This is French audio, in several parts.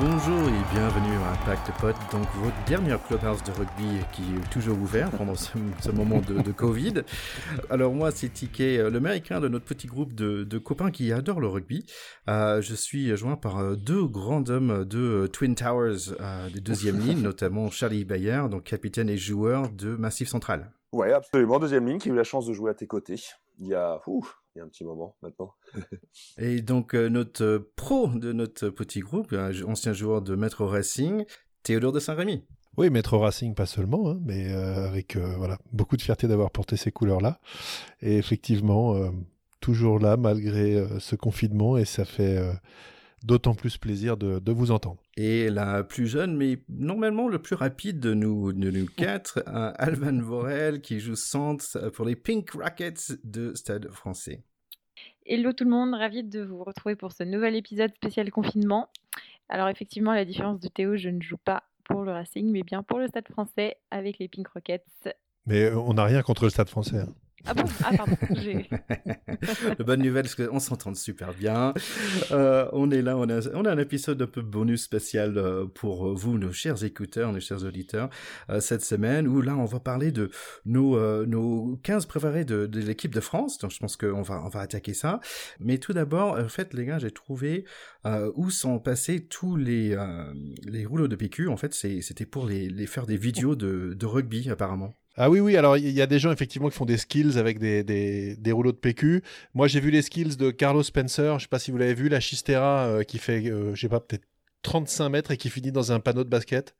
Bonjour et bienvenue à Impact Pod, donc votre dernière clubhouse de rugby qui est toujours ouvert pendant ce, moment de, Covid. Alors moi c'est Ticket, euh, l'américain de notre petit groupe de, copains qui adorent le rugby. Euh, je suis joint par euh, deux grands hommes de Twin Towers des deuxième ligne, notamment Charlie Bayer, donc capitaine et joueur de Massif Central. Ouais, absolument, deuxième ligne, qui a eu la chance de jouer à tes côtés il y a il y a un petit moment maintenant. et donc euh, notre euh, pro de notre petit groupe, un ancien joueur de Metro Racing, Théodore de Saint-Rémy. Oui, Metro Racing, pas seulement, hein, mais euh, avec voilà beaucoup de fierté d'avoir porté ces couleurs-là. Et effectivement, toujours là malgré ce confinement, et ça fait d'autant plus plaisir de, vous entendre. Et la plus jeune, mais normalement le plus rapide de nous, de nous quatre, Alvan Vorel qui joue centre pour les Pink Rockets de Stade français. Hello tout le monde, ravi de vous retrouver pour ce nouvel épisode spécial confinement. Alors effectivement, à la différence de Théo, je ne joue pas pour le Racing, mais bien pour le Stade français avec les Pink Rockets. Mais on n'a rien contre le Stade français. Hein. Ah bon? Ah pardon. La bonne nouvelle, c'est qu'on s'entend super bien. Euh, on est là, on a, on a un épisode un peu bonus spécial euh, pour vous, nos chers écouteurs, nos chers auditeurs, euh, cette semaine, où là, on va parler de nos, nos 15 préférés de, de l'équipe de France. Donc, je pense qu'on va, on va attaquer ça. Mais tout d'abord, en fait, les gars, j'ai trouvé où sont passés tous les, les rouleaux de PQ. En fait, c'était pour les, les faire des vidéos de, de rugby, apparemment. Ah oui, oui, alors il y a des gens effectivement qui font des skills avec des, rouleaux de PQ. Moi j'ai vu les skills de Carlos Spencer, je sais pas si vous l'avez vu, la Chistera euh, qui fait, euh, je sais pas, peut-être 35 mètres et qui finit dans un panneau de basket.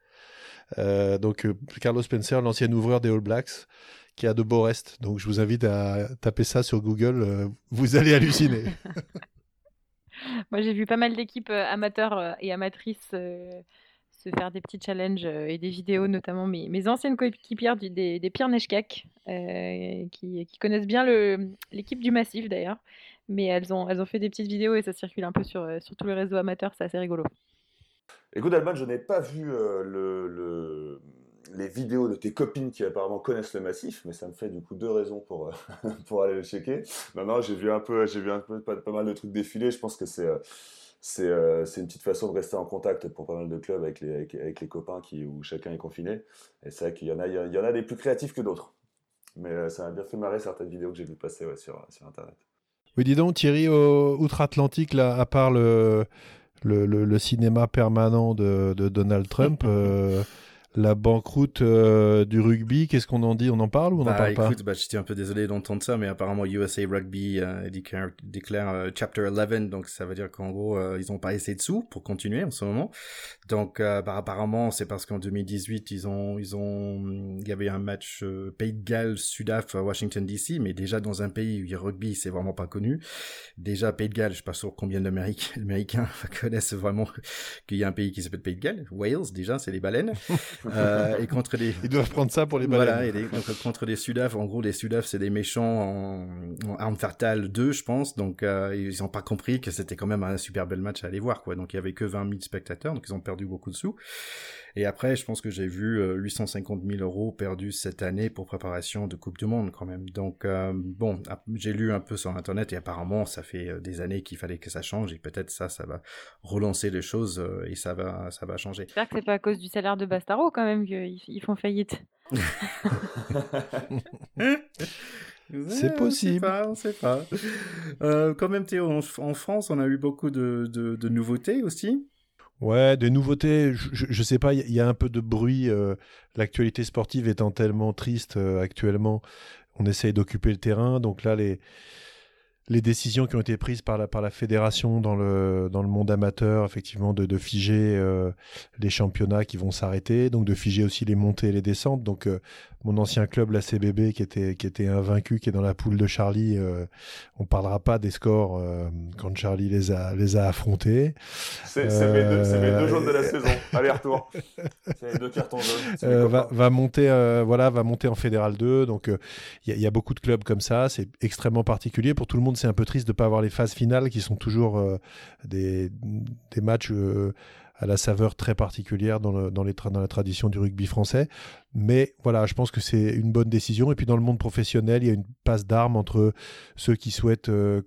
Euh, donc Carlos Spencer, l'ancien ouvreur des All Blacks, qui a de beaux restes. Donc je vous invite à taper ça sur Google, vous allez halluciner. Moi j'ai vu pas mal d'équipes amateurs et amatrices se faire des petits challenges euh, et des vidéos, notamment mes, anciennes coéquipières des, des Pires euh, qui, connaissent bien l'équipe du Massif d'ailleurs. Mais elles ont, fait des petites vidéos et ça circule un peu sur, euh, sur tous les réseaux amateurs, c'est assez rigolo. Écoute, Alban, je n'ai pas vu le, les vidéos de tes copines qui apparemment connaissent le massif, mais ça me fait du coup deux raisons pour, pour aller le checker. Non, non, j'ai vu un peu, j'ai vu un peu pas, mal de trucs défiler. Je pense que c'est euh, c'est une petite façon de rester en contact pour pas mal de clubs avec les, avec, les copains qui, où chacun est confiné. Et c'est vrai qu'il y, en a, il y en a des plus créatifs que d'autres. Mais euh, ça m'a bien fait marrer certaines vidéos que j'ai vu passer sur, sur Internet. Oui, dis donc, Thierry, outre-Atlantique, là, à part le, le, le, cinéma permanent de, de Donald Trump, euh, la banqueroute euh, du rugby, qu'est-ce qu'on en dit? On en parle ou on n'en bah, parle écoute, pas bah, J'étais un peu désolé d'entendre ça, mais apparemment USA Rugby euh, déclare, déclare euh, Chapter 11, donc ça veut dire qu'en gros, ils n'ont pas assez de sous pour continuer en ce moment. Donc bah, apparemment, c'est parce qu'en 2018, ils ont, ils ont, il y avait un match Pays de Galles, Sudaf, Washington DC, mais déjà dans un pays où le rugby, c'est vraiment pas connu. Déjà, Pays de Galles, je sais pas sûr combien d'Américains connaissent vraiment qu'il y a un pays qui s'appelle Pays de Galles. Wales, déjà, c'est les baleines. Euh, et contre les... Ils doivent prendre ça pour les baleines. Voilà, et donc, contre les Sudaf, en gros, les Sudaf, c'est des méchants en, en armes fatales 2, je pense. Donc, euh, ils n'ont pas compris que c'était quand même un super bel match à aller voir, quoi. Donc, il y avait que 20 000 spectateurs, donc ils ont perdu beaucoup de sous. Et après, je pense que j'ai vu 850 euh, 000 euros perdus cette année pour préparation de Coupe du Monde quand même. Donc euh, bon, j'ai lu un peu sur Internet et apparemment ça fait euh, des années qu'il fallait que ça change et peut-être ça, ça va relancer les choses et ça va, ça va changer. J'espère que c'est pas à cause du salaire de Bastaro quand même qu'ils font faillite. C'est possible. On ne sait pas. quand même, Théo, en, France, on a eu beaucoup de, de nouveautés aussi. Ouais, des nouveautés, je, je sais pas, il y, a un peu de bruit. Euh, l'actualité sportive étant tellement triste euh, actuellement, on essaye d'occuper le terrain. Donc là, les, décisions qui ont été prises par la, fédération dans le, monde amateur, effectivement, de, figer euh, les championnats qui vont s'arrêter, donc de figer aussi les montées et les descentes. Donc, mon ancien club, la CBB, qui était, qui était invaincu, qui est dans la poule de Charlie, euh, on parlera pas des scores quand Charlie les a, les a affrontés. C'est mes, deux, deux jaunes de la saison, aller-retour. c'est les deux cartons jaunes. Va, va, monter, voilà, va monter en Fédéral 2. Donc, il y, y, a beaucoup de clubs comme ça. C'est extrêmement particulier pour tout le monde c'est un peu triste de ne pas avoir les phases finales qui sont toujours euh, des, des, matchs euh, à la saveur très particulière dans, dans, les dans, la tradition du rugby français. Mais voilà, je pense que c'est une bonne décision. Et puis dans le monde professionnel, il y a une passe d'armes entre ceux qui souhaitent euh,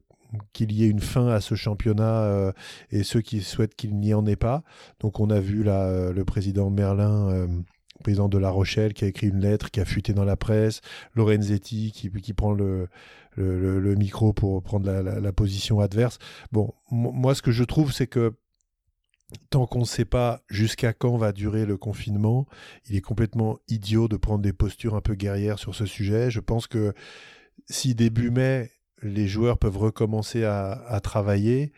qu'il y ait une fin à ce championnat et ceux qui souhaitent qu'il n'y en ait pas. Donc on a vu là le président Merlin président de La Rochelle, qui a écrit une lettre, qui a fuité dans la presse, Lorenzetti qui, qui prend le, le, micro pour prendre la, position adverse. Bon, moi, ce que je trouve, c'est que tant qu'on ne sait pas jusqu'à quand va durer le confinement, il est complètement idiot de prendre des postures un peu guerrières sur ce sujet. Je pense que si début mai, les joueurs peuvent recommencer à travailler,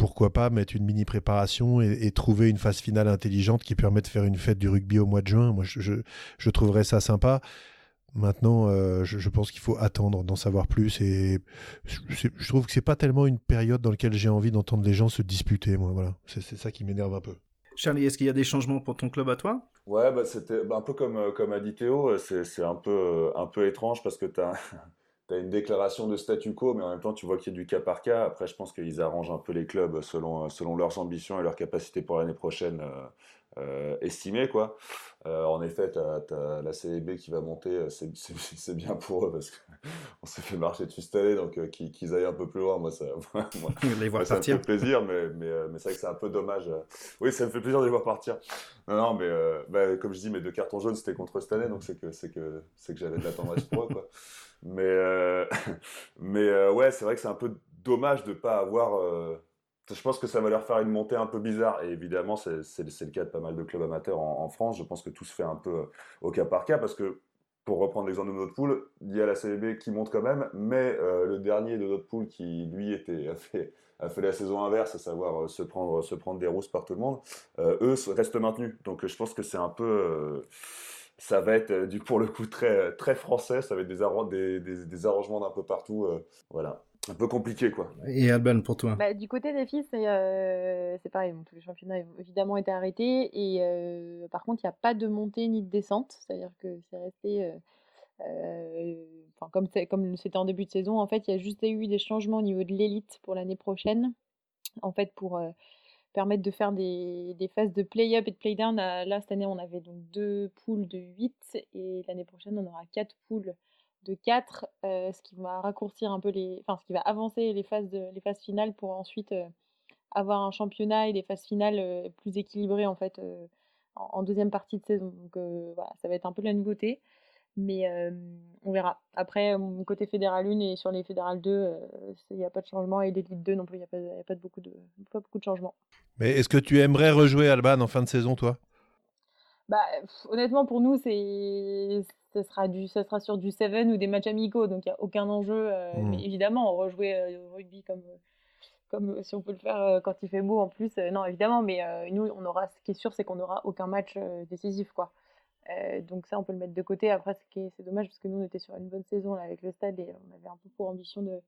pourquoi pas mettre une mini préparation et, trouver une phase finale intelligente qui permet de faire une fête du rugby au mois de juin. Moi, je, trouverais ça sympa. Maintenant, euh, je, pense qu'il faut attendre d'en savoir plus et je, trouve que c'est pas tellement une période dans laquelle j'ai envie d'entendre les gens se disputer. Moi, voilà, c'est ça qui m'énerve un peu. Charlie, est-ce qu'il y a des changements pour ton club à toi? Ouais, bah, c'était bah, un peu comme, euh, comme a dit Théo, euh, c'est un peu, un peu étrange parce que tu as une déclaration de statu quo, mais en même temps, tu vois qu'il y a du cas par cas. Après, je pense qu'ils arrangent un peu les clubs selon, selon leurs ambitions et leurs capacités pour l'année prochaine euh, euh estimées. Quoi. Euh, en effet, tu as, la CEB qui va monter, euh, c'est bien pour eux parce qu'on s'est fait marcher dessus cette année, donc qu'ils aillent un peu plus loin, moi, ça, moi, les voir ça me fait plaisir, mais, mais, mais c'est vrai que c'est un peu dommage. Oui, ça me fait plaisir de les voir partir. Non, non, mais bah, comme je dis, mes deux cartons jaunes, c'était contre cette année, donc c'est que, que, que j'avais de la tendresse pour eux. Quoi. Mais, euh, mais euh, ouais, c'est vrai que c'est un peu dommage de ne pas avoir. Euh, je pense que ça va leur faire une montée un peu bizarre. Et évidemment, c'est le cas de pas mal de clubs amateurs en, France. Je pense que tout se fait un peu au cas par cas parce que pour reprendre l'exemple de notre poule, il y a la CLB qui monte quand même, mais le dernier de notre poule qui, lui, était, a, fait, la saison inverse, à savoir se, prendre, se prendre des rousses par tout le monde, eux restent maintenus. Donc je pense que c'est un peu ça va être du pour le coup très français, ça va être des, arrangements d'un peu partout, euh, voilà. Un peu compliqué quoi. Et Alban pour toi bah, Du côté des filles, c'est euh, pareil. tous les championnats ont évidemment été arrêtés. Et euh, par contre, il n'y a pas de montée ni de descente. C'est-à-dire que c'est resté. comme comme c'était en début de saison, en fait, il y a juste eu des changements au niveau de l'élite pour l'année prochaine. En fait, pour permettre de faire des, des phases de play-up et de play-down. Là, cette année, on avait donc deux poules de 8 et l'année prochaine, on aura quatre poules de 4, euh, ce qui va raccourcir un peu les. Enfin, ce qui va avancer les phases, de, les phases finales pour ensuite euh, avoir un championnat et des phases finales euh, plus équilibrées en fait en, deuxième partie de saison. Donc voilà, ça va être un peu la nouveauté. Mais on verra. Après, côté Fédéral 1 et sur les Fédéral 2, il n'y a pas de changement. Et l'Élite 2 non plus, il n'y a, pas, a pas, de beaucoup de, pas beaucoup de changements. Mais est-ce que tu aimerais rejouer Alban en fin de saison, toi? Bah, Honnêtement, pour nous, c'est ça sera, du, ça sera sur du 7 ou des matchs amicaux. Donc, il n'y a aucun enjeu. Mais mmh. évidemment, rejouer au rugby comme, comme si on peut le faire quand il fait beau en plus. non, évidemment. Mais nous, on aura, ce qui est sûr, c'est qu'on n'aura aucun match décisif. quoi. Euh, donc ça, on peut le mettre de côté. Après, c'est dommage parce que nous, on était sur une bonne saison là, avec le stade et on avait un peu pour ambition de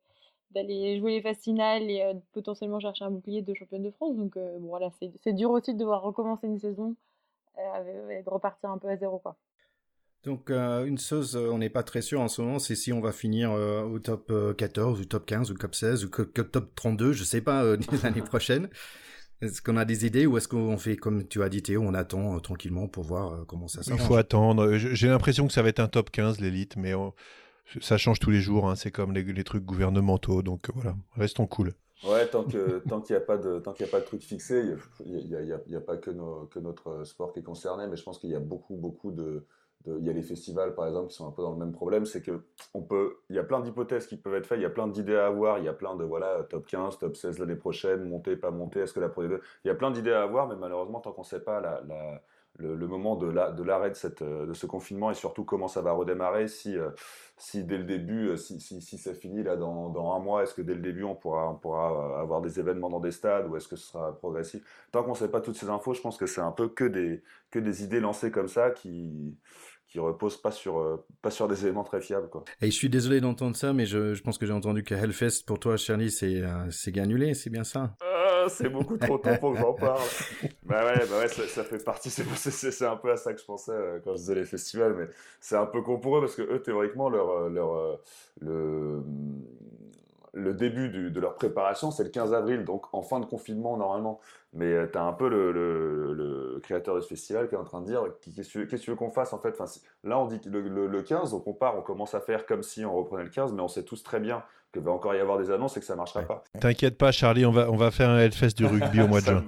d'aller jouer les phases finales et euh, potentiellement chercher un bouclier de championne de France. Donc euh, bon, voilà, c'est dur aussi de devoir recommencer une saison et de repartir un peu à zéro. quoi. Donc une chose, on n'est pas très sûr en ce moment, c'est si on va finir au top 14 ou top 15 ou top 16 ou top 32, je sais pas, l'année prochaine. Est-ce qu'on a des idées ou est-ce qu'on fait comme tu as dit Théo, on attend euh, tranquillement pour voir euh, comment ça se Il faut attendre. J'ai l'impression que ça va être un top 15 l'élite, mais ça change tous les jours. Hein. C'est comme les, trucs gouvernementaux, donc euh, voilà, restons cool. Ouais, tant que tant qu'il n'y a pas de tant qu'il a pas de truc fixé, il n'y a, a, pas que, que notre sport qui est concerné, mais je pense qu'il y a beaucoup beaucoup de il y a les festivals par exemple qui sont un peu dans le même problème, c'est que on peut, il y a plein d'hypothèses qui peuvent être faites, il y a plein d'idées à avoir, il y a plein de voilà top 15, top 16 l'année prochaine, monter pas monter, est-ce que la Pro il y a plein d'idées à avoir, mais malheureusement tant qu'on ne sait pas la, la le, moment de l'arrêt de, de, cette, de ce confinement et surtout comment ça va redémarrer, si, euh, si dès le début, euh, si, si, si ça finit là dans, dans un mois, est-ce que dès le début on pourra, on pourra avoir des événements dans des stades ou est-ce que ce sera progressif? Tant qu'on ne sait pas toutes ces infos, je pense que c'est un peu que des, que des idées lancées comme ça qui, qui repose pas sur, euh, pas sur des éléments très fiables. Quoi. Et je suis désolé d'entendre ça, mais je, je pense que j'ai entendu que Hellfest, pour toi, Charlie, c'est euh, c'est annulé, c'est bien ça? Ah, C'est beaucoup trop tôt pour que j'en parle. bah ouais, bah ouais ça, fait partie, c'est un peu à ça que je pensais euh, quand je disais les festivals, mais c'est un peu con pour eux, parce que eux, théoriquement, leur, leur, le, le début de leur préparation, c'est le 15 avril, donc en fin de confinement normalement. Mais euh, tu as un peu le, le, créateur de ce festival qui est en train de dire qu'est-ce que tu veux qu'on fasse en fait? Enfin, Là, on dit le, le, 15, donc on part, on commence à faire comme si on reprenait le 15, mais on sait tous très bien que va encore y avoir des annonces et que ça marchera pas. T'inquiète pas, Charlie, on va, on va faire un Hellfest du rugby au mois de juin.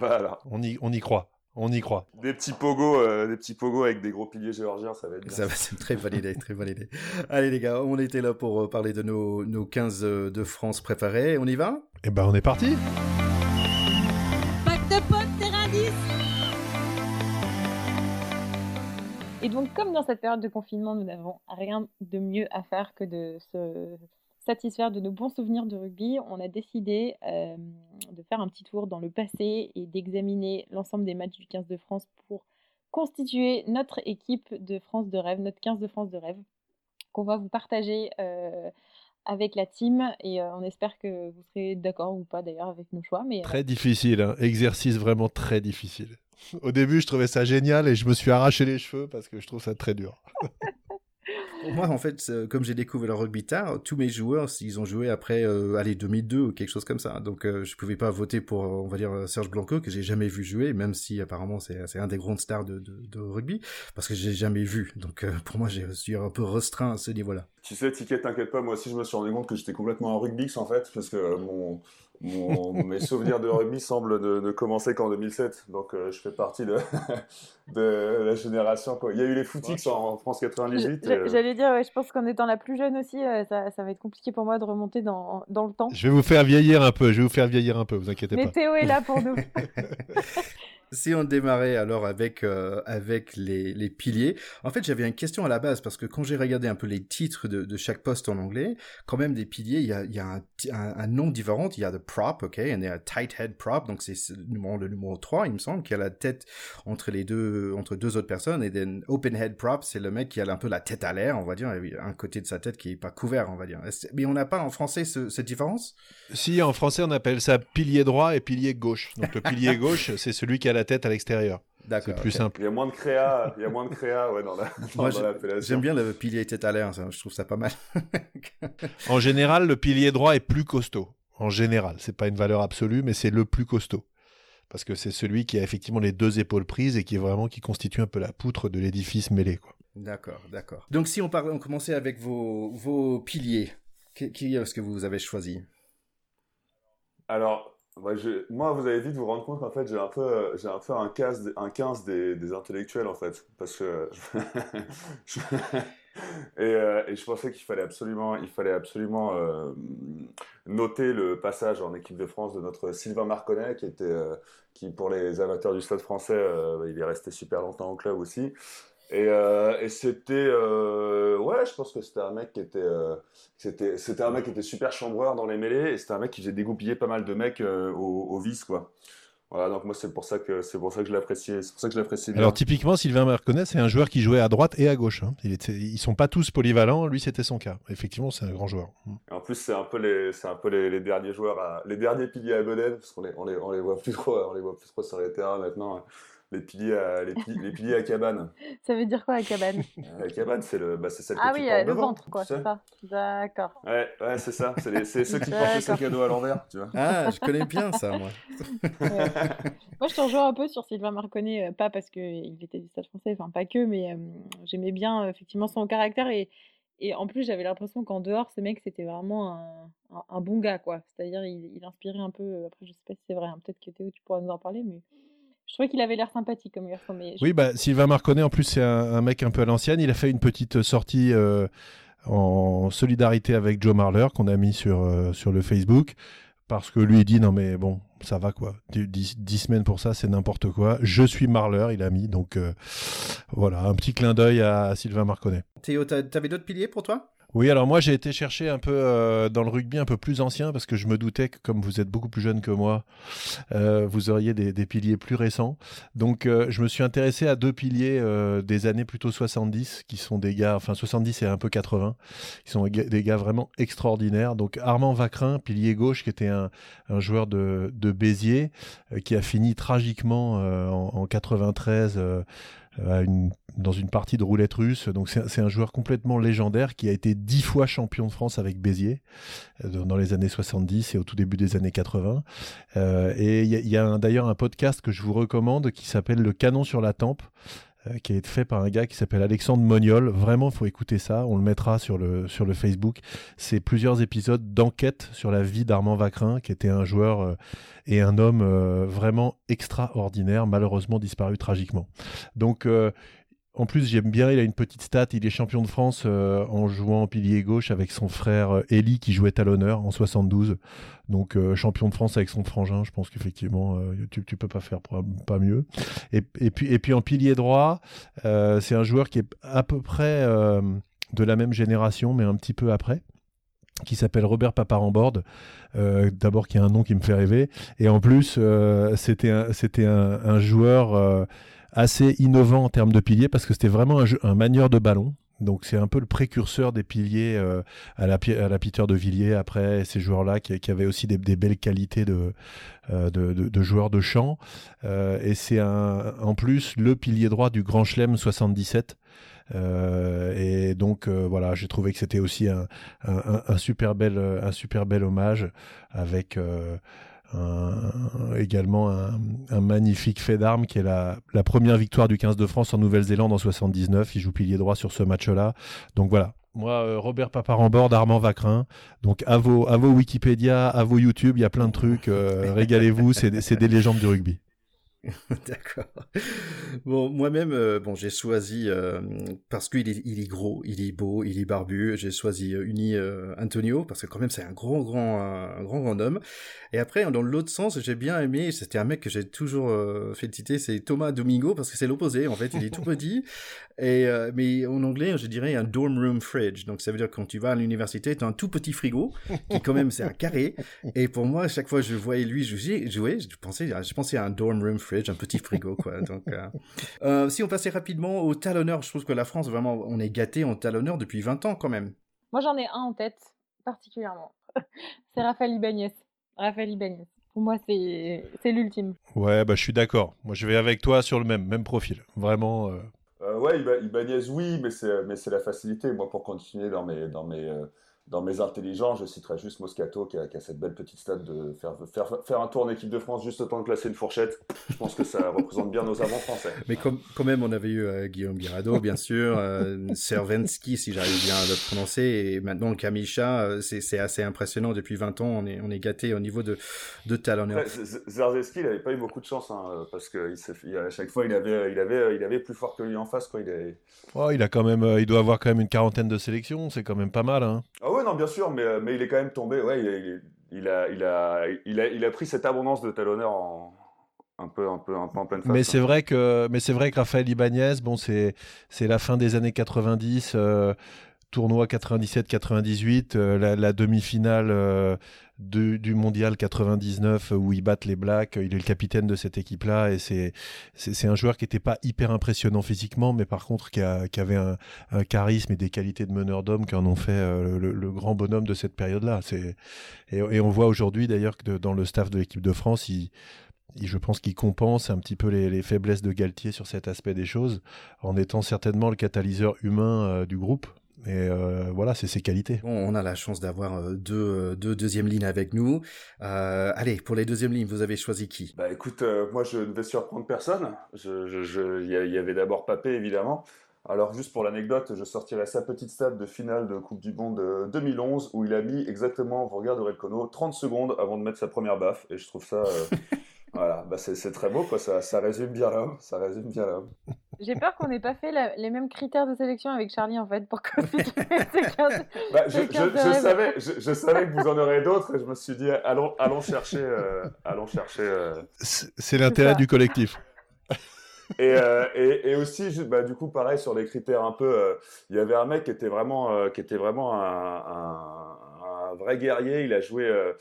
On y, on y croit. On y croit. Des petits pogos, euh, des petits pogos avec des gros piliers géorgiens, ça va être bien. Ça va, c'est très validé, très validé. Allez les gars, on était là pour euh, parler de nos, nos 15 de France préférés. On y va? Eh ben, on est parti. Et donc, comme dans cette période de confinement, nous n'avons rien de mieux à faire que de se satisfaire de nos bons souvenirs de rugby, on a décidé euh, de faire un petit tour dans le passé et d'examiner l'ensemble des matchs du 15 de France pour constituer notre équipe de France de rêve, notre 15 de France de rêve, qu'on va vous partager euh, avec la team et euh, on espère que vous serez d'accord ou pas d'ailleurs avec nos choix. Mais, Très difficile, hein. exercice vraiment très difficile. Au début, je trouvais ça génial et je me suis arraché les cheveux parce que je trouve ça très dur. Moi, en fait, comme j'ai découvert le rugby tard, tous mes joueurs, ils ont joué après, euh, allez, 2002 ou quelque chose comme ça. Donc, euh, je pouvais pas voter pour, on va dire, Serge Blanco, que j'ai jamais vu jouer, même si apparemment c'est un des grands stars de, de, rugby, parce que j'ai jamais vu. Donc, euh, pour moi, je suis un peu restreint à ce niveau-là. Tu sais, Ticket, t'inquiète pas, moi aussi, je me suis rendu compte que j'étais complètement un rugby, en fait, parce que mon, mes souvenirs de rugby semblent ne, commencer qu'en 2007, donc euh, je fais partie de, de la génération. Quoi. Il y a eu les footix en, France 98. Euh, j'allais dire, ouais, je pense qu'en étant la plus jeune aussi, euh, ça, ça, va être compliqué pour moi de remonter dans, dans, le temps. Je vais vous faire vieillir un peu, je vais vous faire vieillir un peu, vous inquiétez pas. Mais Théo est là pour nous. si on démarrait alors avec euh, avec les, les piliers, en fait j'avais une question à la base parce que quand j'ai regardé un peu les titres de, de chaque poste en anglais, quand même des piliers, il y a, il y a un, un, nom différent. Il y a the prop, ok, il y a tight head prop, donc c'est le numéro, le numéro 3, il me semble, qui a la tête entre les deux entre deux autres personnes. Et then open head prop, c'est le mec qui a un peu la tête à l'air, on va dire, un côté de sa tête qui est pas couvert, on va dire. Mais on n'a pas en français ce, cette différence? Si, en français on appelle ça pilier droit et pilier gauche. Donc le pilier gauche, c'est celui qui a la tête à l'extérieur. C'est plus simple. Il y a moins de créa, il y a moins de créa ouais, dans l'appellation. J'aime bien le pilier tête à l'air, je trouve ça pas mal. en général, le pilier droit est plus costaud. En général, c'est pas une valeur absolue, mais c'est le plus costaud. Parce que c'est celui qui a effectivement les deux épaules prises et qui est vraiment qui constitue un peu la poutre de l'édifice mêlé. D'accord, d'accord. Donc si on, parlait, on commençait avec vos, vos piliers, qui, qui est-ce que vous avez choisi? Alors, moi, vous avez vite vous rendre compte qu'en fait, j'ai un peu, j'ai un peu un 15, un 15 des, des, intellectuels, en fait. Parce que. et, euh, et, je pensais qu'il fallait absolument, il fallait absolument euh, noter le passage en équipe de France de notre Sylvain Marconnet, qui était. Euh, qui, pour les amateurs du stade français, il est resté super longtemps au club aussi. Et, euh, et c'était, euh, ouais, je pense que c'était un mec qui était, euh, c'était, c'était un mec qui était super chambreur dans les mêlées, et c'était un mec qui faisait dégoupiller pas mal de mecs au, au, vice, quoi. Voilà, donc moi c'est pour ça que c'est pour ça que je l'appréciais, c'est pour ça que je l'apprécie bien. Alors typiquement Sylvain Marconnet, c'est un joueur qui jouait à droite et à gauche. Hein. Il était, ils sont pas tous polyvalents, lui c'était son cas. Effectivement, c'est un grand joueur. Et en plus c'est un peu les, c'est un peu les, les, derniers joueurs, à, les derniers piliers à Godel, parce qu'on les, on les, on les voit plus trop, on les voit plus trop sur les terrains maintenant. Les piliers à, les, piliers, les piliers à cabane. Ça veut dire quoi à cabane? La cabane, c'est le, bah, c'est celle ah que oui, tu portes le devant, ventre, quoi, c'est ça? D'accord. Ouais, ouais, c'est ça. C'est, c'est ceux qui portent le sac à dos à l'envers, tu vois. Ah, je connais bien ça, moi. ouais. Moi, je te rejoins un peu sur Sylvain Marconnet, euh, pas parce qu'il était du Stade français, enfin pas que, mais euh, j'aimais bien euh, effectivement son caractère et, et en plus, j'avais l'impression qu'en dehors, ce mec, c'était vraiment un, un, un, bon gars, quoi. C'est-à-dire, il, il, inspirait un peu. Après, je sais pas si c'est vrai, hein, peut-être que Théo, tu pourras nous en parler, mais je trouvais qu'il avait l'air sympathique comme garçon. Mais Oui, bah, Sylvain Marconnet, en plus, c'est un, un, mec un peu à l'ancienne. Il a fait une petite sortie euh, en solidarité avec Joe Marler qu'on a mis sur, euh, sur le Facebook. Parce que lui, il dit non, mais bon, ça va quoi. 10, semaines pour ça, c'est n'importe quoi. Je suis Marler, il a mis. Donc euh, voilà, un petit clin d'œil à, à Sylvain Marconnet. Théo, t'avais d'autres piliers pour toi? Oui, alors moi j'ai été chercher un peu euh, dans le rugby un peu plus ancien parce que je me doutais que comme vous êtes beaucoup plus jeune que moi, euh, vous auriez des, des, piliers plus récents. Donc euh, je me suis intéressé à deux piliers euh, des années plutôt 70 qui sont des gars, enfin 70 et un peu 80, qui sont des gars vraiment extraordinaires. Donc Armand Vacrin, pilier gauche, qui était un, un joueur de, de Béziers, euh, qui a fini tragiquement euh, en, en, 93 une, dans une partie de roulette russe. Donc c'est un joueur complètement légendaire qui a été dix fois champion de France avec Béziers euh, dans les années 70 et au tout début des années 80. Euh, et il y a, d'ailleurs un podcast que je vous recommande qui s'appelle Le canon sur la tempe. qui est fait par un gars qui s'appelle Alexandre Moniol. Vraiment, il faut écouter ça. On le mettra sur le, sur le Facebook. C'est plusieurs épisodes d'enquête sur la vie d'Armand Vacrin, qui était un joueur et un homme vraiment extraordinaire, malheureusement disparu tragiquement. Donc, en plus, j'aime bien, il a une petite stat. Il est champion de France euh, en jouant en pilier gauche avec son frère Eli euh, qui jouait à l'honneur en 72. Donc, euh, champion de France avec son frangin. Je pense qu'effectivement, tu, tu peux pas faire pas mieux. Et, puis, en pilier droit, c'est un joueur qui est à peu près de la même génération, mais un petit peu après qui s'appelle Robert Paparamborde, euh, d'abord qui a un nom qui me fait rêver, et en plus c'était un, joueur assez innovant en termes de piliers parce que c'était vraiment un, manieur de ballon. Donc c'est un peu le précurseur des piliers euh, à, la, Peter de Villiers après ces joueurs-là qui, avaient aussi des, belles qualités de, euh, de, de, joueurs de champ. Euh, et c'est en plus le pilier droit du Grand Chelem 77. et donc voilà, j'ai trouvé que c'était aussi un, super bel, un super bel hommage avec également un, magnifique fait d'armes qui est la, première victoire du 15 de France en Nouvelle-Zélande en 79. Il joue pilier droit sur ce match-là. Donc voilà. Moi, euh, Robert Paparambord, Armand Vacrin. Donc à vos, à vos Wikipédia, à vos YouTube, il y a plein de trucs. Euh, régalez-vous, c'est des légendes du rugby. D'accord. Bon, moi-même, euh, bon, j'ai choisi euh, parce qu'il est, il est gros, il est beau, il est barbu. J'ai choisi euh, Uni Antonio parce que quand même c'est un grand, grand, un grand, grand homme. Et après, dans l'autre sens, j'ai bien aimé. C'était un mec que j'ai toujours félicité. C'est Thomas Domingo parce que c'est l'opposé. En fait, il est tout petit. Et mais en anglais, je dirais un dorm room fridge. Donc ça veut dire que quand tu vas à l'université, tu as un tout petit frigo qui quand même c'est un carré. Et pour moi, à chaque fois que je voyais lui jouer, jouer je pensais, je pensais à un dorm room fridge un petit frigo, quoi. Donc, euh, euh, si on passait rapidement au talonneur, je trouve que la France, vraiment, on est gâté en talonneur depuis 20 ans quand même. Moi, j'en ai un en tête, particulièrement. c'est Raphaël Ibanez. Raphaël Ibanez. Pour moi, c'est l'ultime. Ouais, bah, je suis d'accord. Moi, je vais avec toi sur le même, même profil. Vraiment. Euh... ouais, Ibanez, oui, mais c'est la facilité. Moi, pour continuer dans mes, dans mes, dans mes intelligents, je citerai juste Moscato qui a, cette belle petite stade de faire, faire, faire un tour en équipe de France juste le temps de placer une fourchette. Je pense que ça représente bien nos avants français. Mais comme, quand même, on avait eu euh, Guillaume Guirado, bien sûr, euh, Servensky, si j'arrive bien à le prononcer, et maintenant Kamisha, euh, c'est assez impressionnant. Depuis 20 ans, on est, on est gâté au niveau de, de talonneur. Zarzeski, il n'avait pas eu beaucoup de chance, hein, parce qu'à chaque fois, il avait, il, avait, il avait plus fort que lui en face. Quoi. Il, oh, il, a quand même, il doit avoir quand même une quarantaine de sélections, c'est quand même pas mal. Hein. Ah oui, non, bien sûr, mais, euh, mais il est quand même tombé. Ouais, il, a, il, a, il, a, il a pris cette abondance de talonneurs en, un peu, un peu, un peu en pleine face. Mais c'est vrai que, mais c'est vrai que Raphaël Ibanez, bon, c'est, c'est la fin des années 90. Euh, tournoi 97-98, euh, la, demi-finale du mondial 99 où ils battent les Blacks. Il est le capitaine de cette équipe-là et c'est, un joueur qui n'était pas hyper impressionnant physiquement, mais par contre qui, a, qui avait un, charisme et des qualités de meneur d'homme qui en ont fait euh, le, grand bonhomme de cette période-là. Et, on voit aujourd'hui d'ailleurs que dans le staff de l'équipe de France, il, je pense qu'il compense un petit peu les, faiblesses de Galtier sur cet aspect des choses, en étant certainement le catalyseur humain euh, du groupe. Et euh, voilà, c'est ses qualités. on a la chance d'avoir euh, deux, euh, deux deuxièmes lignes avec nous. allez, pour les deuxièmes lignes, vous avez choisi qui? Bah écoute, moi je ne vais surprendre personne. Il je, y, avait d'abord Papé, évidemment. Alors juste pour l'anecdote, je sortirai sa petite stade de finale de Coupe du Monde 2011 où il a mis exactement, vous regardez Kono, 30 secondes avant de mettre sa première baffe. Et je trouve ça... Voilà, bah c'est très beau, quoi. Ça, ça résume bien l'homme. Ça résume bien l'homme. J'ai peur qu'on n'ait pas fait les mêmes critères de sélection avec Charlie, en fait, pour que bah, je, je, savais, je, savais que vous en aurez d'autres et je me suis dit, allons, allons chercher. Euh, allons chercher euh. C'est l'intérêt du collectif. et, euh, et, et, aussi, bah, du coup, pareil, sur les critères un peu. Il y avait un mec qui était vraiment, qui était vraiment un vrai guerrier. Il a joué, euh,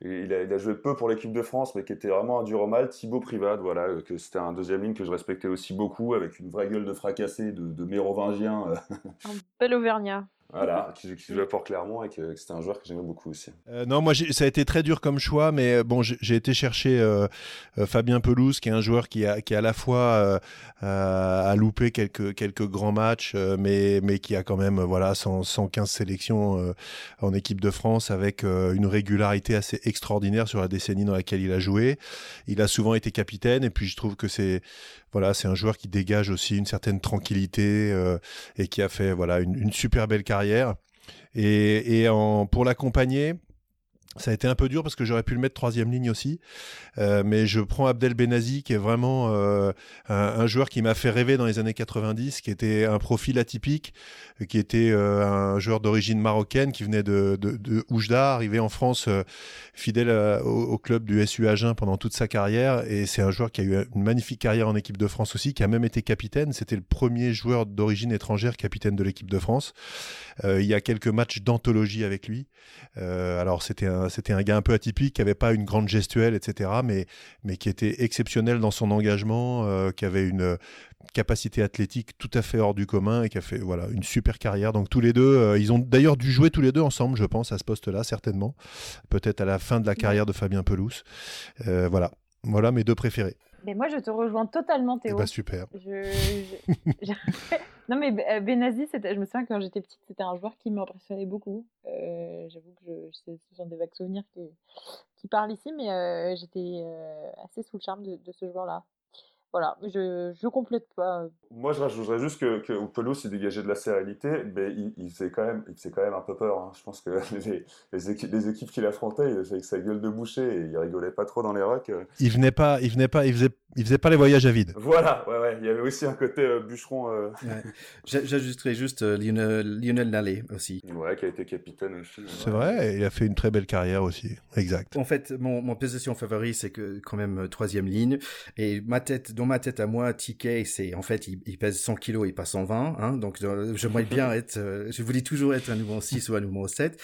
il, a, joué peu pour l'équipe de France, mais qui était vraiment un dur au. Thibaut Privat, voilà, euh, que c'était un deuxième ligne que je respectais aussi beaucoup, avec une vraie gueule de fracassé, de, de mérovingien. un bel Auvergnat. Voilà, qui, qui jouait pour Clermont et que, c'était un joueur que j'aimais beaucoup aussi. Euh, non, moi ça a été très dur comme choix, mais euh, bon, j'ai été chercher euh, Fabien Pelouse, qui est un joueur qui a, qui à la fois a loupé quelques, quelques grands matchs, mais, mais qui a quand même voilà 115 sélections en équipe de France avec une régularité assez extraordinaire sur la décennie dans laquelle il a joué. Il a souvent été capitaine, et puis je trouve que c'est voilà, c'est un joueur qui dégage aussi une certaine tranquillité et qui a fait voilà une, une super belle carrière. Et, pour l'accompagner, ça a été un peu dur parce que j'aurais pu le mettre troisième ligne aussi. Euh, mais je prends Abdel Benazi, qui est vraiment euh, un, joueur qui m'a fait rêver dans les années 90, qui était un profil atypique, qui était euh, un joueur d'origine marocaine, qui venait de, Oujda, arrivé en France fidèle au, club du SU Agen pendant toute sa carrière. Et c'est un joueur qui a eu une magnifique carrière en équipe de France aussi, qui a même été capitaine. C'était le premier joueur d'origine étrangère capitaine de l'équipe de France. il y a quelques matchs d'anthologie avec lui. alors c'était un c'était un gars un peu atypique, qui n'avait pas une grande gestuelle, etc., mais, mais qui était exceptionnel dans son engagement, euh, qui avait une capacité athlétique tout à fait hors du commun et qui a fait voilà une super carrière. Donc tous les deux, euh, ils ont d'ailleurs dû jouer tous les deux ensemble, je pense, à ce poste-là, certainement. Peut-être à la fin de la carrière de Fabien Pelouse. Euh, voilà, voilà mes deux préférés. Mais moi, je te rejoins totalement, Théo. Bah, super. non, mais euh, Benazi, je me souviens quand j'étais petite, c'était un joueur qui m'impressionnait beaucoup. Euh, j'avoue que je, ce sont des vagues souvenirs qui, qui parlent ici, mais euh, j'étais assez sous le charme de ce joueur-là. Voilà, je ne complète pas. Moi, je rajouterais juste que, que Pelouse, il dégageait de la sérénité, mais il, il, faisait, quand même, il faisait quand même un peu peur. Hein. Je pense que les, les, équipes, les équipes qu'il affrontait, il faisait avec sa gueule de boucher et il rigolait pas trop dans les rocks. Il venait pas, il venait pas, il faisait, il faisait pas les voyages à vide. Voilà, ouais, ouais. Il y avait aussi un côté euh, bûcheron. Euh... Ouais. J'ajusterais juste euh, Lionel, Lionel Nallet aussi. Ouais, qui a été capitaine aussi. C'est vrai, il a fait une très belle carrière aussi. Exact. En fait, mon, mon position favorite, c'est que quand même troisième ligne. Et ma tête, dans ma tête à moi, TK, c'est en fait, il, pèse 100 kilos et pas 120, hein, donc j'aimerais bien être, euh, je voulais toujours être un numéro 6 ou un numéro 7.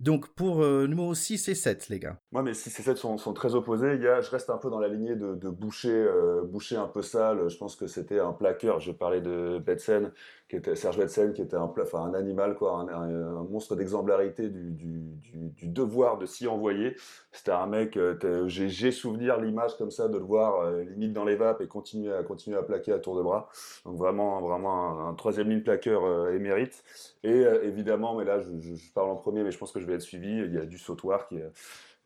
Donc pour euh, numéro 6 et 7, les gars. Moi, mais 6 et 7 sont, sont, très opposés. Il y a, je reste un peu dans la lignée de, de Boucher, euh, Boucher un peu sale. Je pense que c'était un plaqueur. Je parlais de Betsen, qui était Serge Betsen, qui était un, enfin, un animal, quoi, un, monstre d'exemplarité du, du, du, devoir de s'y envoyer. C'était un mec, euh, j'ai souvenir l'image comme ça de le voir euh, limite dans les vapes et continuer à continuer à plaquer à tour de bras. Donc vraiment, vraiment un, troisième ligne plaqueur émérite. Et évidemment, mais là, je, je, je, parle en premier, mais je pense que je vais être suivi. Il y a du sautoir qui est,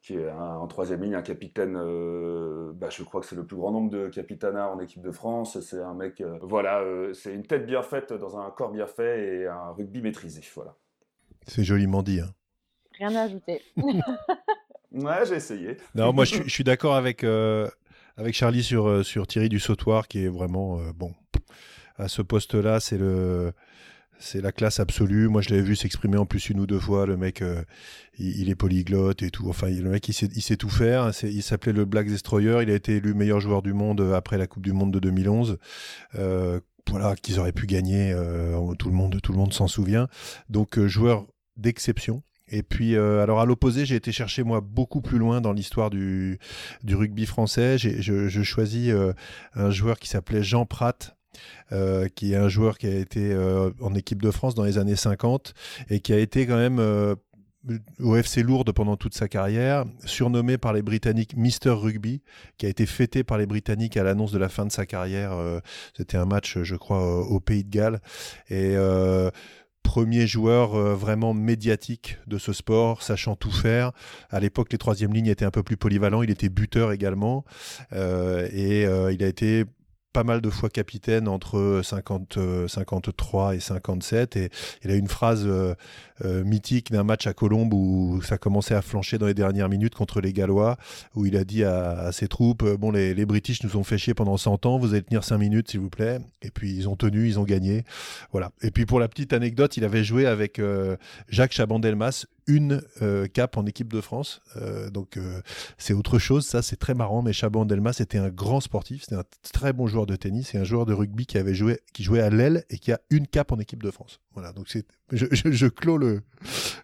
qui est en troisième ligne, un capitaine. Euh, bah, je crois que c'est le plus grand nombre de capitanats en équipe de France. C'est un mec, euh, voilà, euh, c'est une tête bien faite dans un corps bien fait et un rugby maîtrisé. Voilà. C'est joliment dit. Hein. Rien à ajouter. ouais, j'ai essayé. Non, moi je, je suis d'accord avec, avec Charlie sur, sur Thierry du Sautoir qui est vraiment bon. À ce poste-là, c'est le c'est la classe absolue. Moi, je l'avais vu s'exprimer en plus une ou deux fois. Le mec, euh, il, est polyglotte et tout. Enfin, le mec, il sait, tout faire. Il s'appelait le Black Destroyer. Il a été élu meilleur joueur du monde euh, après la Coupe du Monde de 2011. Euh, voilà, qu'ils auraient pu gagner. tout le monde, tout le monde s'en souvient. Donc, joueur d'exception. Et puis, alors à l'opposé, j'ai été chercher moi beaucoup plus loin dans l'histoire du, du rugby français. Je, je choisis un joueur qui s'appelait Jean Pratt, euh, qui est un joueur qui a été euh, en équipe de France dans les années 50 et qui a été quand même euh, au FC Lourdes pendant toute sa carrière, surnommé par les Britanniques Mister Rugby, qui a été fêté par les Britanniques à l'annonce de la fin de sa carrière. C'était un match, je crois, au Pays de Galles. Et premier joueur vraiment médiatique de ce sport, sachant tout faire. À l'époque, les troisième lignes étaient un peu plus polyvalents. Il était buteur également. et il a été pas mal de fois capitaine entre 50, 53 et 57 et il a une phrase euh, euh, mythique d'un match à Colombes où ça commençait à flancher dans les dernières minutes contre les Gallois où il a dit à, ses troupes bon les, les, British nous ont fait chier pendant 100 ans vous allez tenir 5 minutes s'il vous plaît et puis ils ont tenu ils ont gagné. Voilà. Et puis pour la petite anecdote il avait joué avec euh, Jacques Chabandelmas une euh, cape en équipe de France. Euh, donc euh, c'est autre chose, ça c'est très marrant. Mais Chabon Delmas était un grand sportif, c'était un très bon joueur de tennis et un joueur de rugby qui avait joué, qui jouait à l'aile et qui a une cape en équipe de France. Voilà, donc c'est, je, je, clôt le,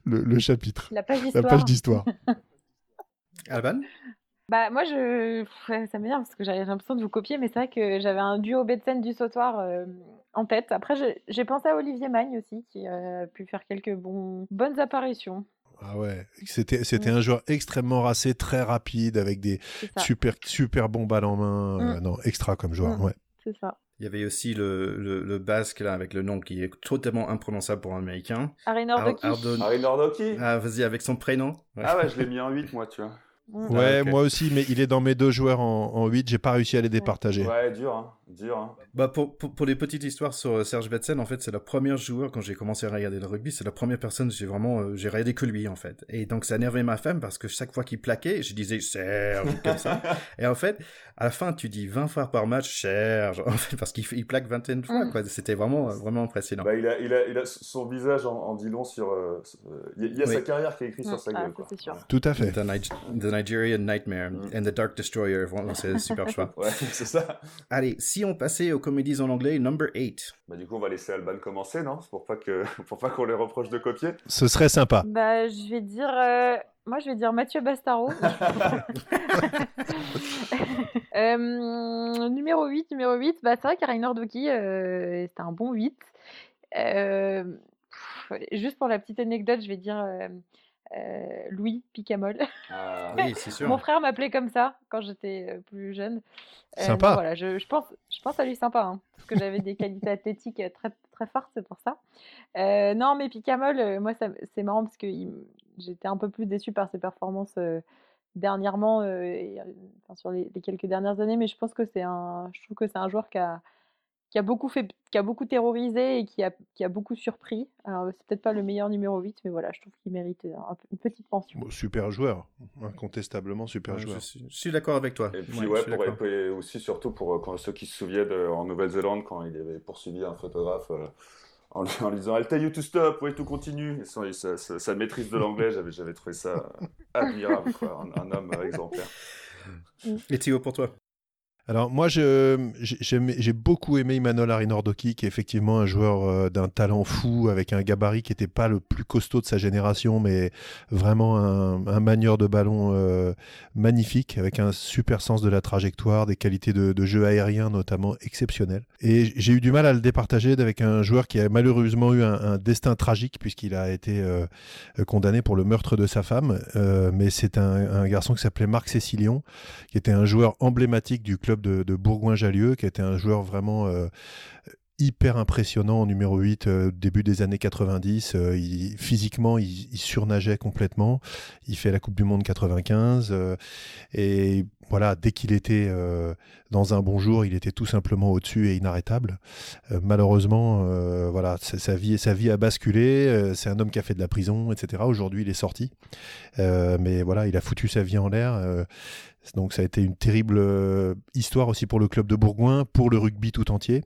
le, chapitre, la page d'histoire. Alban? Bah moi je ça m'énerve parce que j'avais l'impression de vous copier mais c'est vrai que j'avais un duo Betsen du sautoir en tête. Après, j'ai pensé à Olivier Magne aussi, qui a pu faire quelques bons, bonnes apparitions. Ah ouais, c'était c'était mm. un joueur extrêmement racé, très rapide, avec des super super bons balles en main. Euh, mm. non, extra comme joueur, mm. ouais. C'est ça. Il y avait aussi le, le, basque là avec le nom qui est totalement imprononçable pour un américain. Arinordoki. Arinordoki. Ah, vas-y, avec son prénom. Ah ouais, je l'ai mis en 8 moi, tu vois. Ouais, ah, moi aussi, mais il est dans mes deux joueurs en, en 8, j'ai pas réussi à les départager. Ouais, dur, hein. Dur. Hein. Bah pour, pour, pour, les petites histoires sur euh, Serge Betsen, en fait, c'est la première joueur quand j'ai commencé à regarder le rugby, c'est la première personne j'ai vraiment euh, j'ai regardé que lui en fait. Et donc ça énervait ma femme parce que chaque fois qu'il plaquait, je disais Serge comme ça. Et en fait, à la fin, tu dis 20 fois par match Serge en fait parce qu'il plaque 21 fois mm. quoi. C'était vraiment vraiment impressionnant. Bah, il a, il a, il a son visage en, en dit long sur euh, il y a, sa carrière qui est écrite sur mm. sa gueule ah, Sûr. Tout à fait. The, Nigerian Nightmare mm. and the Dark Destroyer, c'est super choix. ouais, c'est ça. Allez, si on passait aux comédies en anglais, number 8. Bah, du coup, on va laisser Alban commencer, non? C'est pour pas que pour pas qu'on les reproche de copier. Ce serait sympa. Bah, je vais dire. Euh, moi, je vais dire Mathieu Bastaro. euh, numéro 8, numéro 8. Bah, c'est vrai qu'Arainer Doki, euh, c'était un bon 8. Euh, juste pour la petite anecdote, je vais dire euh, Louis Picamol. Ah, oui, c'est sûr. Mon frère m'appelait comme ça quand j'étais euh, plus jeune. Euh, sympa. voilà, je, je, pense, je pense à lui sympa, hein, parce que j'avais des qualités athlétiques très, très fortes, c'est pour ça. non, mais Picamol, moi, c'est marrant parce que j'étais un peu plus déçue par ses performances dernièrement, et, enfin, sur les, les, quelques dernières années, mais je pense que c'est un, je trouve que c'est un joueur qui a, qui a beaucoup fait, qui a beaucoup terrorisé et qui a, qui a beaucoup surpris. Alors c'est peut-être pas le meilleur numéro 8, mais voilà, je trouve qu'il mérite une petite pension. super joueur, incontestablement super joueur. Je suis, d'accord avec toi. Et puis ouais, pour, aussi surtout pour euh, quand, ceux qui se souviennent euh, en Nouvelle-Zélande quand il avait poursuivi un photographe. Euh, en, lui, disant I'll tell you to stop, ouais, tout continue. Sa, maîtrise de l'anglais, j'avais, j'avais trouvé ça admirable, quoi. Un, un homme exemplaire. Et Théo, pour toi? Alors moi, j'ai beaucoup aimé Emmanuel Arinordoki, qui est effectivement un joueur euh, d'un talent fou, avec un gabarit qui n'était pas le plus costaud de sa génération, mais vraiment un, manieur de ballon euh, magnifique, avec un super sens de la trajectoire, des qualités de, jeu aérien notamment exceptionnelles. Et j'ai eu du mal à le départager avec un joueur qui a malheureusement eu un, un destin tragique, puisqu'il a été euh, condamné pour le meurtre de sa femme. mais c'est un, un garçon qui s'appelait Marc Cécilion, qui était un joueur emblématique du club de, Bourgoin-Jallieu, qui était un joueur vraiment euh, hyper impressionnant en numéro 8 euh, début des années 90 euh, physiquement il, surnageait complètement. Il fait la Coupe du Monde 95 et voilà dès qu'il était dans un bon jour il était tout simplement au-dessus et inarrêtable. Malheureusement voilà sa vie sa vie a basculé c'est un homme qui a fait de la prison etc aujourd'hui il est sorti. Mais voilà il a foutu sa vie en l'air donc ça a été une terrible euh, histoire aussi pour le club de Bourgoin, pour le rugby tout entier.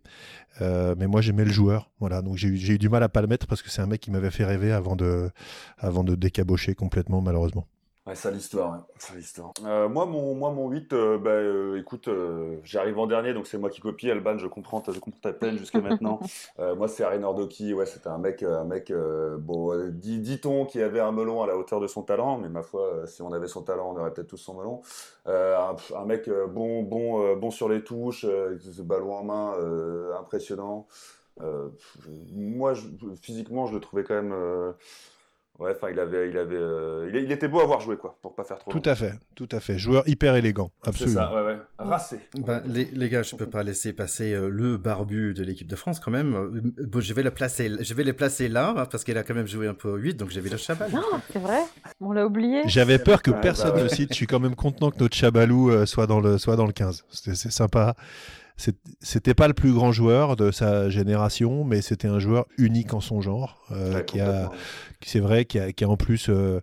Euh, mais moi j'aimais le joueur, voilà. Donc j'ai eu, du mal à pas le mettre parce que c'est un mec qui m'avait fait rêver avant de, avant de décabocher complètement malheureusement. Ouais, ça l'histoire, ça l'histoire. Euh, moi, mon, moi, mon 8, euh, bah, euh, écoute, j'arrive en dernier, donc c'est moi qui copie. Alban, je comprends, je comprends ta peine jusqu'à maintenant. moi, c'est Arénor Doki, ouais, c'était un mec, un mec, bon, dit-on qui avait un melon à la hauteur de son talent, mais ma foi, si on avait son talent, on aurait peut-être tous son melon. Un, un, mec bon, bon, bon sur les touches, ballon en main, impressionnant. moi, je, physiquement, je le trouvais quand même Ouais, enfin, il avait, il avait, euh, il, était beau à voir jouer, quoi, pour pas faire trop. Tout à fait, tout à fait. Joueur hyper élégant, absolument. C'est ça, ouais, ouais. Racé. Ben, les, les, gars, je peux pas laisser passer euh, le barbu de l'équipe de France quand même. Euh, bon, je vais le placer, je vais les placer là parce qu'il a quand même joué un peu au 8, donc j'ai vu le Chabal. Non, c'est vrai. On l'a oublié. J'avais peur que personne bah ne cite. Je suis quand même content que notre Chabalou soit dans le, soit dans le 15. C'est sympa c'était pas le plus grand joueur de sa génération, mais c'était un joueur unique en son genre, euh, qui a, c'est vrai, qui a, qui a, en plus euh,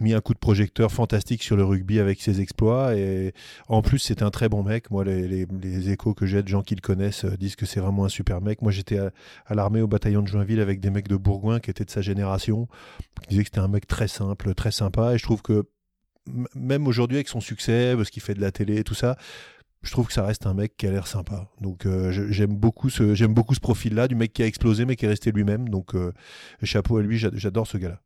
mis un coup de projecteur fantastique sur le rugby avec ses exploits. Et en plus, c'est un très bon mec. Moi, les, les, échos que j'ai de gens qui le connaissent euh, disent que c'est vraiment un super mec. Moi, j'étais à, à l'armée au bataillon de Joinville avec des mecs de Bourgoin qui étaient de sa génération, qui disaient que c'était un mec très simple, très sympa. Et je trouve que même aujourd'hui, avec son succès, parce qu'il fait de la télé et tout ça, je trouve que ça reste un mec qui a l'air sympa. Donc euh, j'aime beaucoup ce j'aime beaucoup ce profil-là du mec qui a explosé mais qui est resté lui-même. Donc euh, chapeau à lui, j'adore ce gars-là.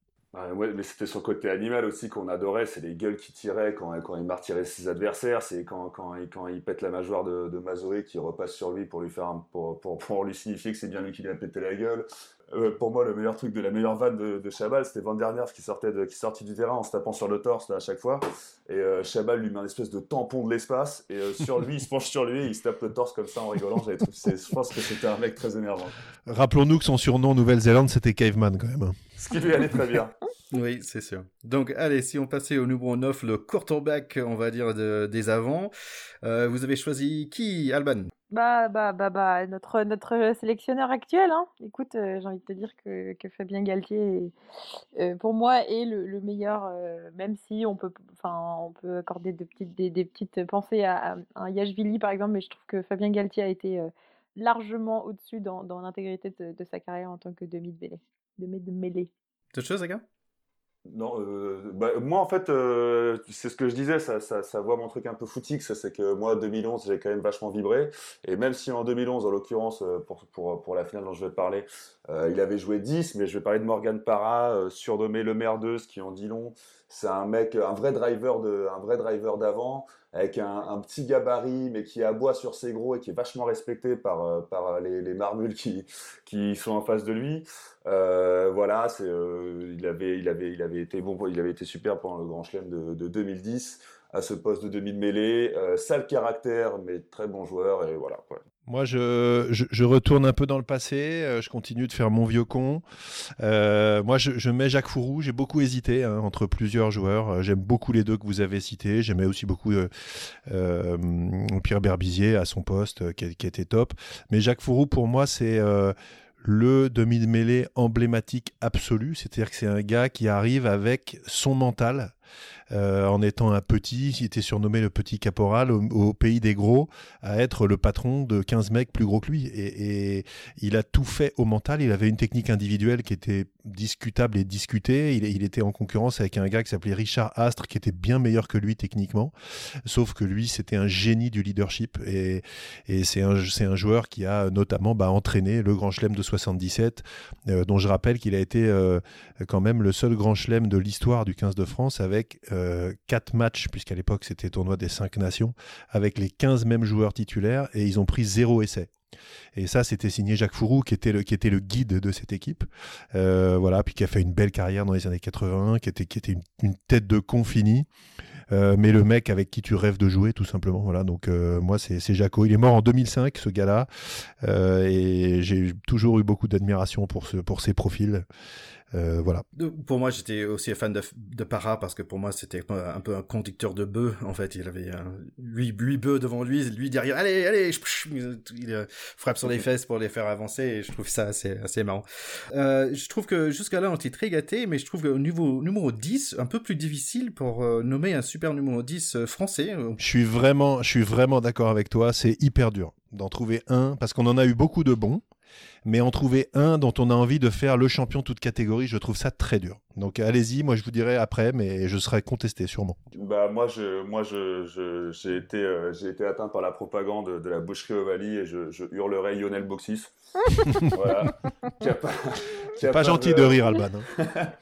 ouais, mais c'était son côté animal aussi qu'on adorait, c'est les gueules qu'il tirait quand, quand il martyrait ses adversaires, c'est quand, quand, il, quand il pète la mâchoire de, de qui repasse sur lui pour lui faire pour, pour, pour, lui signifier que c'est bien lui qui lui a pété la gueule. Euh, pour moi, le meilleur truc de la meilleure vanne de, de Chabal, c'était Van der Nerf qui sortait de, qui sortit du terrain en se tapant sur le torse là, à chaque fois. Et euh, Chabal lui met un espèce de tampon de l'espace. Et euh, sur lui, il se penche sur lui et il se tape le torse comme ça en rigolant. Je pense que c'était un mec très énervant. Rappelons-nous que son surnom en Nouvelle-Zélande, c'était Caveman quand même. Ce qui lui allait très bien. Oui, c'est sûr. Donc, allez, si on passait au numéro 9, le quarterback, on va dire, de, des avants, euh, vous avez choisi qui, Alban? Bah, bah, bah, bah, notre, notre sélectionneur actuel, hein. Écoute, euh, j'ai envie de te dire que, que Fabien Galtier, euh, pour moi, est le, le meilleur, même si on peut, on peut accorder de petites, des, des petites pensées à, à un Yashvili, par exemple, mais je trouve que Fabien Galtier a été largement au-dessus dans, dans l'intégrité de, de sa carrière en tant que demi de mêlée. De mêlée. D'autres choses, les gars Non, euh, bah, moi en fait, euh, c'est ce que je disais, ça, voit mon truc un peu footix, c'est que moi 2011 j'ai quand même vachement vibré, et même si en 2011 en l'occurrence euh, pour, la finale dont je vais parler, il avait joué 10, mais je vais parler de Morgan Parra, surnommé le merdeuse, qui en dit long, c'est un mec, un vrai driver d'avant, avec un, petit gabarit, mais qui aboie sur ses gros et qui est vachement respecté par, euh, par les, les marmules qui, qui sont en face de lui. Euh, voilà, c'est, euh, il avait, il avait, il avait été bon, il avait été super pendant le Grand Chelem de, de 2010 à ce poste de demi de mêlée, euh, sale caractère, mais très bon joueur et voilà. Moi, je, je, retourne un peu dans le passé. Euh, je continue de faire mon vieux con. Euh, moi, je, mets Jacques Fourou. J'ai beaucoup hésité hein, entre plusieurs joueurs. Euh, j'aime beaucoup les deux que vous avez cités. J'aimais aussi beaucoup Pierre Berbizier à son poste, qui, qui, était top. Mais Jacques Fourou, pour moi, c'est le demi de mêlée emblématique absolu. C'est-à-dire que c'est un gars qui arrive avec son mental euh, en étant un petit, il était surnommé le petit caporal au, pays des gros, à être le patron de 15 mecs plus gros que lui. Et, il a tout fait au mental. Il avait une technique individuelle qui était discutable et discutée. Il, était en concurrence avec un gars qui s'appelait Richard Astre, qui était bien meilleur que lui techniquement. Sauf que lui, c'était un génie du leadership. Et, c'est un, un, joueur qui a notamment bah, entraîné le Grand Chelem de 77, euh, dont je rappelle qu'il a été euh, quand même le seul Grand Chelem de l'histoire du 15 de France avec euh, 4 matchs, puisqu'à l'époque c'était tournoi des 5 nations, avec les 15 mêmes joueurs titulaires et ils ont pris zéro essai. Et ça, c'était signé Jacques Fourou, qui était le, qui était le guide de cette équipe. Euh, voilà, puis qui a fait une belle carrière dans les années 80, qui était, qui était une, tête de con finie. Euh, mais le mec avec qui tu rêves de jouer, tout simplement. Voilà, donc euh, moi, c'est Jaco. Il est mort en 2005, ce gars-là. Et j'ai toujours eu beaucoup d'admiration pour, ce, pour ses profils. Euh, voilà. Pour moi, j'étais aussi fan de, de Para parce que pour moi, c'était un peu un conducteur de bœufs. En fait, il avait huit, huit bœufs devant lui, lui derrière. Allez, allez, il euh, frappe sur les fesses pour les faire avancer. Et je trouve ça assez, assez marrant. Euh, je trouve que jusqu'à là, on était très gâtés, mais je trouve au niveau numéro 10, un peu plus difficile pour nommer un super numéro 10 euh, français. Je suis vraiment, je suis vraiment d'accord avec toi. C'est hyper dur d'en trouver un parce qu'on en a eu beaucoup de bons mais en trouver un dont on a envie de faire le champion toute catégorie, je trouve ça très dur. Donc allez-y, moi je vous dirai après, mais je serai contesté sûrement. Bah moi je, moi je, je j'ai été, euh, j'ai été atteint par la propagande de la boucherie Ovalie et je, je hurlerai Lionel Boxis. voilà. C'est pas gentil de rire Alban. Hein.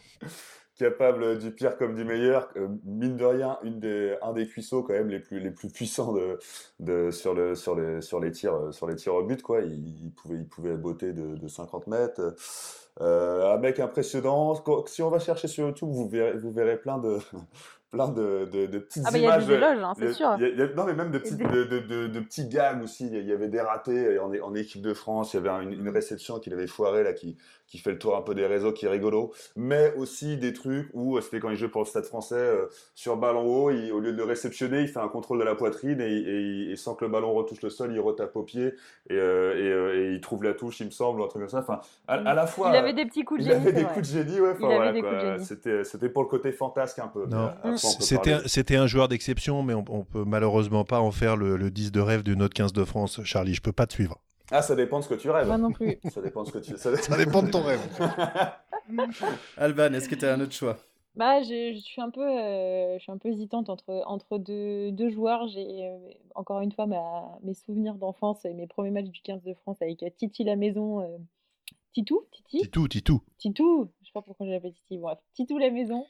capable du pire comme du meilleur. Euh, mine de rien, une des, un des cuisseaux quand même les plus, les plus puissants de, de, sur, le, sur, les, sur, les tirs, euh, sur les tirs au but. Quoi. Il, il pouvait, il pouvait botter de, de 50 mètres. Euh, un mec impressionnant. Si on va chercher sur YouTube, vous verrez, vous verrez plein de, plein de, de, de petites ah bah, images. Il y a des éloges, hein, c'est sûr. A, a, non, mais même de, petites, de, petits gags aussi. Il y avait des ratés en, en équipe de France. Il y avait une, une réception qu'il avait foirée, là, qui, qui fait le tour un peu des réseaux, qui est rigolo. Mais aussi des trucs où, c'était quand il jouait pour le Stade français, euh, sur ballon haut, il, au lieu de le réceptionner, il fait un contrôle de la poitrine et, et, et sans que le ballon retouche le sol, il retape au pied et, euh, et, euh, et, il trouve la touche, il me semble, ou un truc comme ça. Enfin, à, à la fois. Il avait des petits coups de génie. Il avait des coups de génie, ouais. Enfin, voilà, c'était, c'était pour le côté fantasque un peu. Non. C'était, c'était un joueur d'exception, mais on, on, peut malheureusement pas en faire le, le 10 de rêve du Note 15 de France. Charlie, je peux pas te suivre. Ah, ça dépend de ce que tu rêves. Moi non plus. Ça dépend de ce que tu. Ça, ça dépend de ton rêve. Alban, est-ce que tu as un autre choix? Bah, je, je, suis un peu, euh, je suis un peu hésitante entre, entre deux, deux joueurs. J'ai euh, encore une fois ma, mes souvenirs d'enfance et mes premiers matchs du 15 de France avec Titi la maison. Euh, Titou, Titi? Titou, Titou. Titou. Pas pourquoi j'ai l'appelle Titi. Bref, Titou la maison,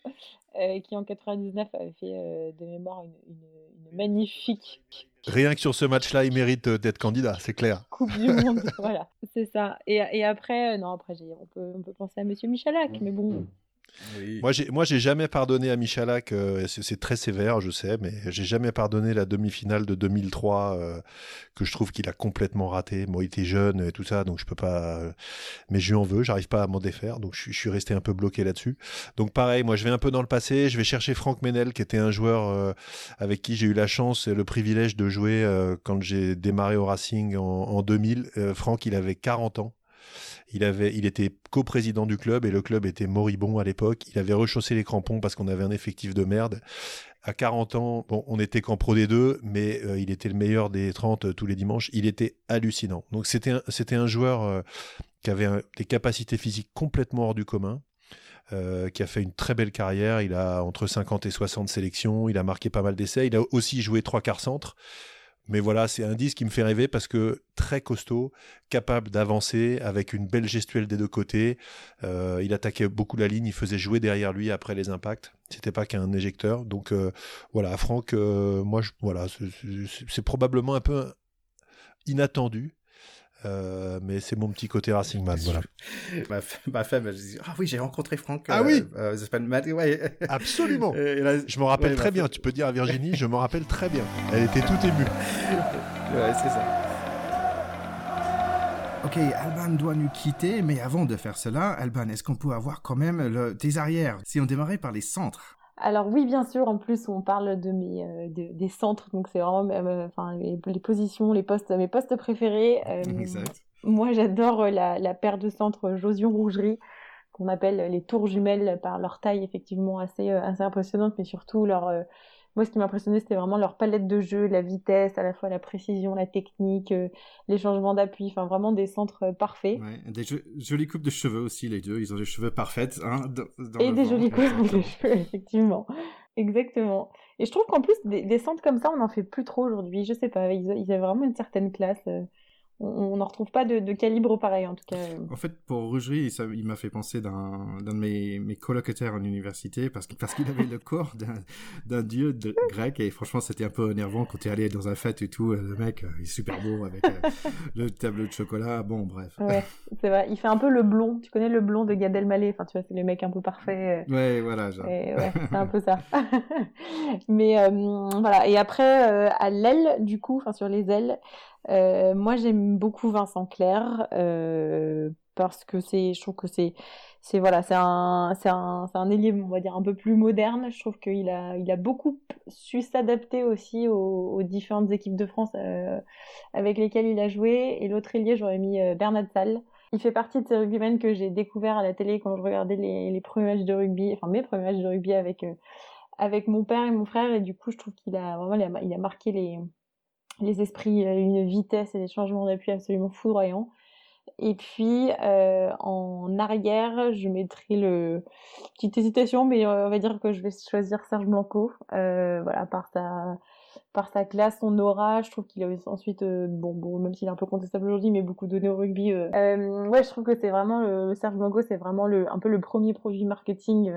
qui en 99 avait fait de mémoire une, une, magnifique. Rien que sur ce match-là, il mérite d'être candidat, c'est clair. Coupe du monde, voilà, c'est ça. Et, et après, non, après, on peut, on peut penser à Monsieur Michalak, mais bon. Moi, j'ai, moi, j'ai jamais pardonné à Michalak. Euh, c'est, très sévère, je sais, mais j'ai jamais pardonné la demi-finale de 2003 euh, que je trouve qu'il a complètement raté. Moi, il était jeune et tout ça, donc je peux pas. Euh, mais je lui en veux. J'arrive pas à m'en défaire, donc je, suis resté un peu bloqué là-dessus. Donc pareil, moi, je vais un peu dans le passé. Je vais chercher Franck Menel, qui était un joueur avec qui j'ai eu la chance et le privilège de jouer quand j'ai démarré au Racing en, en 2000. Franck, il avait 40 ans. Il, avait, il était coprésident du club et le club était moribond à l'époque. Il avait rechaussé les crampons parce qu'on avait un effectif de merde. À 40 ans, bon, on était qu'en pro des deux, mais euh, il était le meilleur des 30 euh, tous les dimanches. Il était hallucinant. Donc c'était un, un joueur euh, qui avait des capacités physiques complètement hors du commun. qui a fait une très belle carrière. Il a entre 50 et 60 sélections. Il a marqué pas mal d'essais. Il a aussi joué trois quarts centre. Mais voilà, c'est un disque qui me fait rêver parce que très costaud, capable d'avancer avec une belle gestuelle des deux côtés. Euh, il attaquait beaucoup la ligne, il faisait jouer derrière lui après les impacts. C'était pas qu'un éjecteur. Donc euh, voilà, Franck, euh, moi, je, voilà, c'est probablement un peu inattendu. Euh, mais c'est mon petit côté Racing Man, voilà. ma, femme, elle dit Ah oui, j'ai rencontré Franck. Ah oui euh, ouais. Absolument Je me rappelle très bien, tu peux dire à Virginie, je me rappelle très bien. Elle était toute émue. ouais, c'est ça. Ok, Alban doit nous quitter, mais avant de faire cela, Alban, est-ce qu'on peut avoir quand même le, tes arrières? Si on démarrait par les centres alors oui, bien sûr. En plus, on parle de mes euh, des centres, donc c'est vraiment euh, enfin les, positions, les postes, mes postes préférés. Euh, exact. Moi, j'adore la, la, paire de centres Josion Rougerie qu'on appelle les tours jumelles par leur taille effectivement assez assez impressionnante, mais surtout leur moi, ce qui m'impressionnait, c'était vraiment leur palette de jeu, la vitesse, à la fois la précision, la technique, euh, les changements d'appui, enfin vraiment des centres euh, parfaits. Ouais, des jolies coupes de cheveux aussi, les deux. Ils ont des cheveux parfaits. Hein, Et des jolies coupes de cheveux, effectivement. Exactement. Et je trouve qu'en plus, des, centres comme ça, on n'en fait plus trop aujourd'hui. Je sais pas, ils, ils avaient vraiment une certaine classe. Euh on n'en retrouve pas de, calibre pareil en tout cas. En fait, pour Rougerie, il m'a fait penser d'un de mes, mes colocataires en université parce qu'il parce qu'il avait le corps d'un dieu de, grec et franchement c'était un peu énervant quand tu es allé dans un fête et tout. Le mec euh, il est super beau avec euh, le tableau de chocolat. Bon, bref. Ouais, c'est vrai. Il fait un peu le blond. Tu connais le blond de Gad Elmaleh? Enfin, tu vois, c'est les mecs un peu parfaits. Euh. Ouais, voilà. ouais, c'est un peu ça. Mais voilà. Et après, à l'aile, du coup, enfin sur les ailes. Euh, moi, j'aime beaucoup Vincent Clerc euh, parce que c'est, je trouve que c'est, c'est voilà, c'est un, c'est un, c'est un ailier, on va dire un peu plus moderne. Je trouve qu'il a, il a beaucoup su s'adapter aussi aux, différentes équipes de France euh, avec lesquelles il a joué. Et l'autre ailier, j'aurais mis Bernard Salle. Il fait partie de ces rugbymen que j'ai découvert à la télé quand je regardais les premiers matchs de rugby, enfin mes premiers matchs de rugby avec avec mon père et mon frère. Et du coup, je trouve qu'il a vraiment, il a marqué les les esprits, une vitesse et des changements d'appui absolument foudroyants. Et puis euh, en arrière, je mettrai le petite hésitation, mais euh, on va dire que je vais choisir Serge Blanco. Euh, voilà, par sa par sa classe, son aura, je trouve qu'il a ensuite, bon, bon, même s'il est un peu contestable aujourd'hui, mais beaucoup donné au rugby. ouais, je trouve que c'est vraiment Serge Blanco, c'est vraiment le un peu le premier produit marketing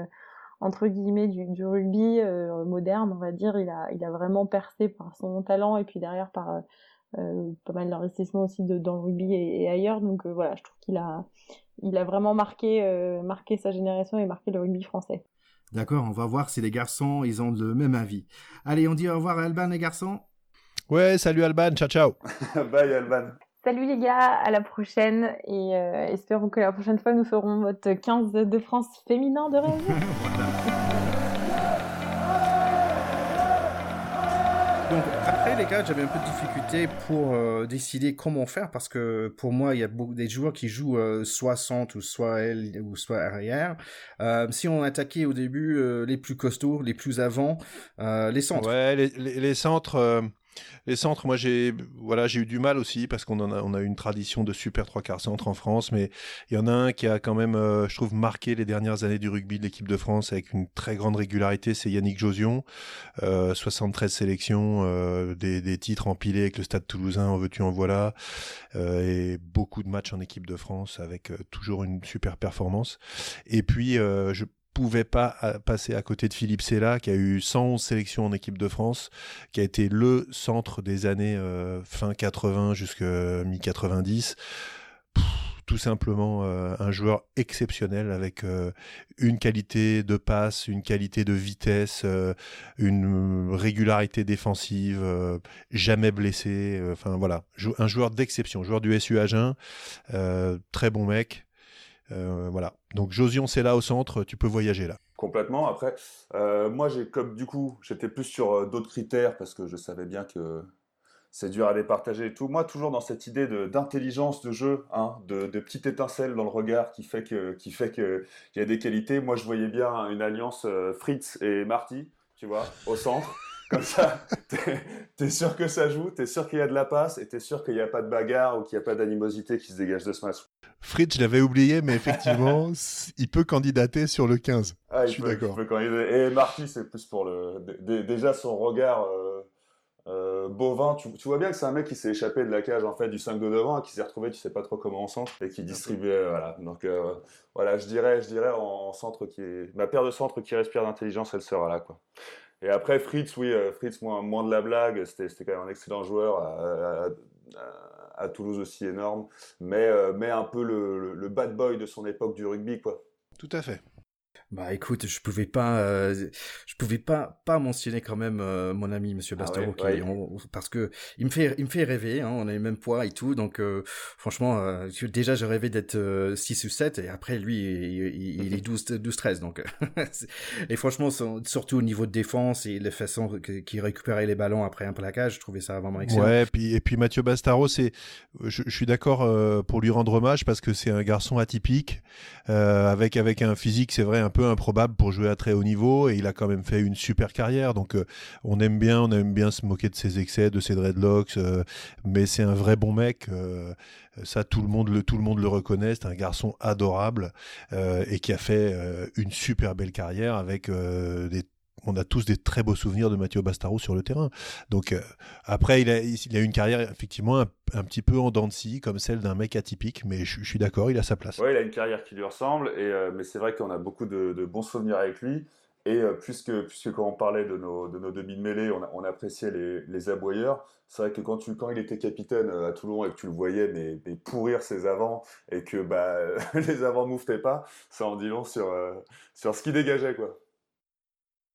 entre guillemets du, du rugby euh, moderne, on va dire. Il a, il a vraiment percé par son talent et puis derrière par euh, euh pas mal d'investissement aussi de, dans le rugby et, ailleurs. Donc euh, voilà, je trouve qu'il a, il a vraiment marqué, marqué sa génération et marqué le rugby français. D'accord, on va voir si les garçons, ils ont le même avis. Allez, on dit au revoir à Alban, les garçons. Ouais, salut Alban, ciao ciao. Bye Alban. Salut les gars, à la prochaine et euh, espérons que la prochaine fois nous ferons votre 15 de France féminin de rêve. Donc après les gars, j'avais un peu de difficulté pour euh, décider comment faire parce que pour moi il y a beaucoup des joueurs qui jouent euh, soit centre ou soit aile ou soit arrière. si on attaquait au début les plus costauds, les plus avant, les centres. Ouais, les, les centres Les centres, moi j'ai voilà, j'ai eu du mal aussi parce qu'on a, on a une tradition de super trois quarts centre en France, mais il y en a un qui a quand même, euh, je trouve, marqué les dernières années du rugby de l'équipe de France avec une très grande régularité, c'est Yannick Josion, 73 sélections, des, des, titres empilés avec le Stade Toulousain, en veux-tu en voilà, et beaucoup de matchs en équipe de France avec toujours une super performance. Et puis je pouvait pas euh, passer à côté de Philippe Sella, qui a eu 111 sélections en équipe de France, qui a été le centre des années euh, fin 80 jusqu'à mi-90. Tout simplement euh, un joueur exceptionnel avec une qualité de passe, une qualité de vitesse, une régularité défensive, jamais blessé. Enfin voilà, un joueur d'exception, joueur du SU Agen, très bon mec, euh, voilà. Donc Josion, c'est là au centre, tu peux voyager là. Complètement. Après, euh, moi, j'ai comme du coup, j'étais plus sur euh, d'autres critères parce que je savais bien que c'est dur à les partager et tout. Moi, toujours dans cette idée d'intelligence de, jeu, hein, de, petite étincelle dans le regard qui fait que qui fait y a des qualités. Moi, je voyais bien une alliance Fritz et Marty, tu vois, au centre. Comme ça, t'es es sûr que ça joue, t'es sûr qu'il y a de la passe et t'es sûr qu'il n'y a pas de bagarre ou qu'il n'y a pas d'animosité qui se dégage de ce match. Fritz, je l'avais oublié, mais effectivement, il peut candidater sur le 15. Ah, je suis d'accord. Et Marty, c'est plus pour le. Déjà, son regard euh, euh, bovin, tu, vois bien que c'est un mec qui s'est échappé de la cage en fait du 5 de devant, qui s'est retrouvé, tu sais pas trop comment en centre, et qui distribuait. Voilà. Donc euh, voilà, je dirais, je dirais en, centre qui est. Ma paire de centre qui respire d'intelligence, elle sera là. quoi. Et après, Fritz, oui, euh, Fritz, moins, de la blague, c'était quand même un excellent joueur, à, Toulouse aussi énorme, mais, euh, un peu le, le, bad boy de son époque du rugby, quoi. Tout à fait. Bah écoute, je pouvais pas, euh, je pouvais pas pas mentionner quand même euh, mon ami Monsieur ah Bastero parce que il me fait il me fait rêver. Hein, on a les mêmes poids et tout, donc euh, franchement, déjà je rêvais d'être 6 ou 7 et après lui il, est 12 12 13 donc et franchement surtout au niveau de défense et les façons qu'il récupérait les ballons après un plaquage, je trouvais ça vraiment excellent. Ouais, et puis et puis Mathieu Bastaro, c'est je, je, suis d'accord pour lui rendre hommage parce que c'est un garçon atypique avec avec un physique, c'est vrai un peu improbable pour jouer à très haut niveau et il a quand même fait une super carrière. Donc euh, on aime bien, on aime bien se moquer de ses excès, de ses dreadlocks, euh, mais c'est un vrai bon mec. Euh, ça, tout le monde le, tout le monde le reconnaît. C'est un garçon adorable et qui a fait une super belle carrière avec des on a tous des très beaux souvenirs de Mathieu Bastaro sur le terrain. Donc euh, après, il a, il a une carrière effectivement un, petit peu en dents de scie, comme celle d'un mec atypique, mais je, suis d'accord, il a sa place. Oui, il a une carrière qui lui ressemble, euh, mais c'est vrai qu'on a beaucoup de, bons souvenirs avec lui. Et euh, puisque, puisque quand on parlait de nos, de nos demi de mêlée, on, appréciait les, les aboyeurs, c'est vrai que quand, tu, quand il était capitaine à Toulon et que tu le voyais mais, pourrir ses avants et que bah, les avants mouftaient pas, ça en dit long sur, sur ce qu'il dégageait. quoi.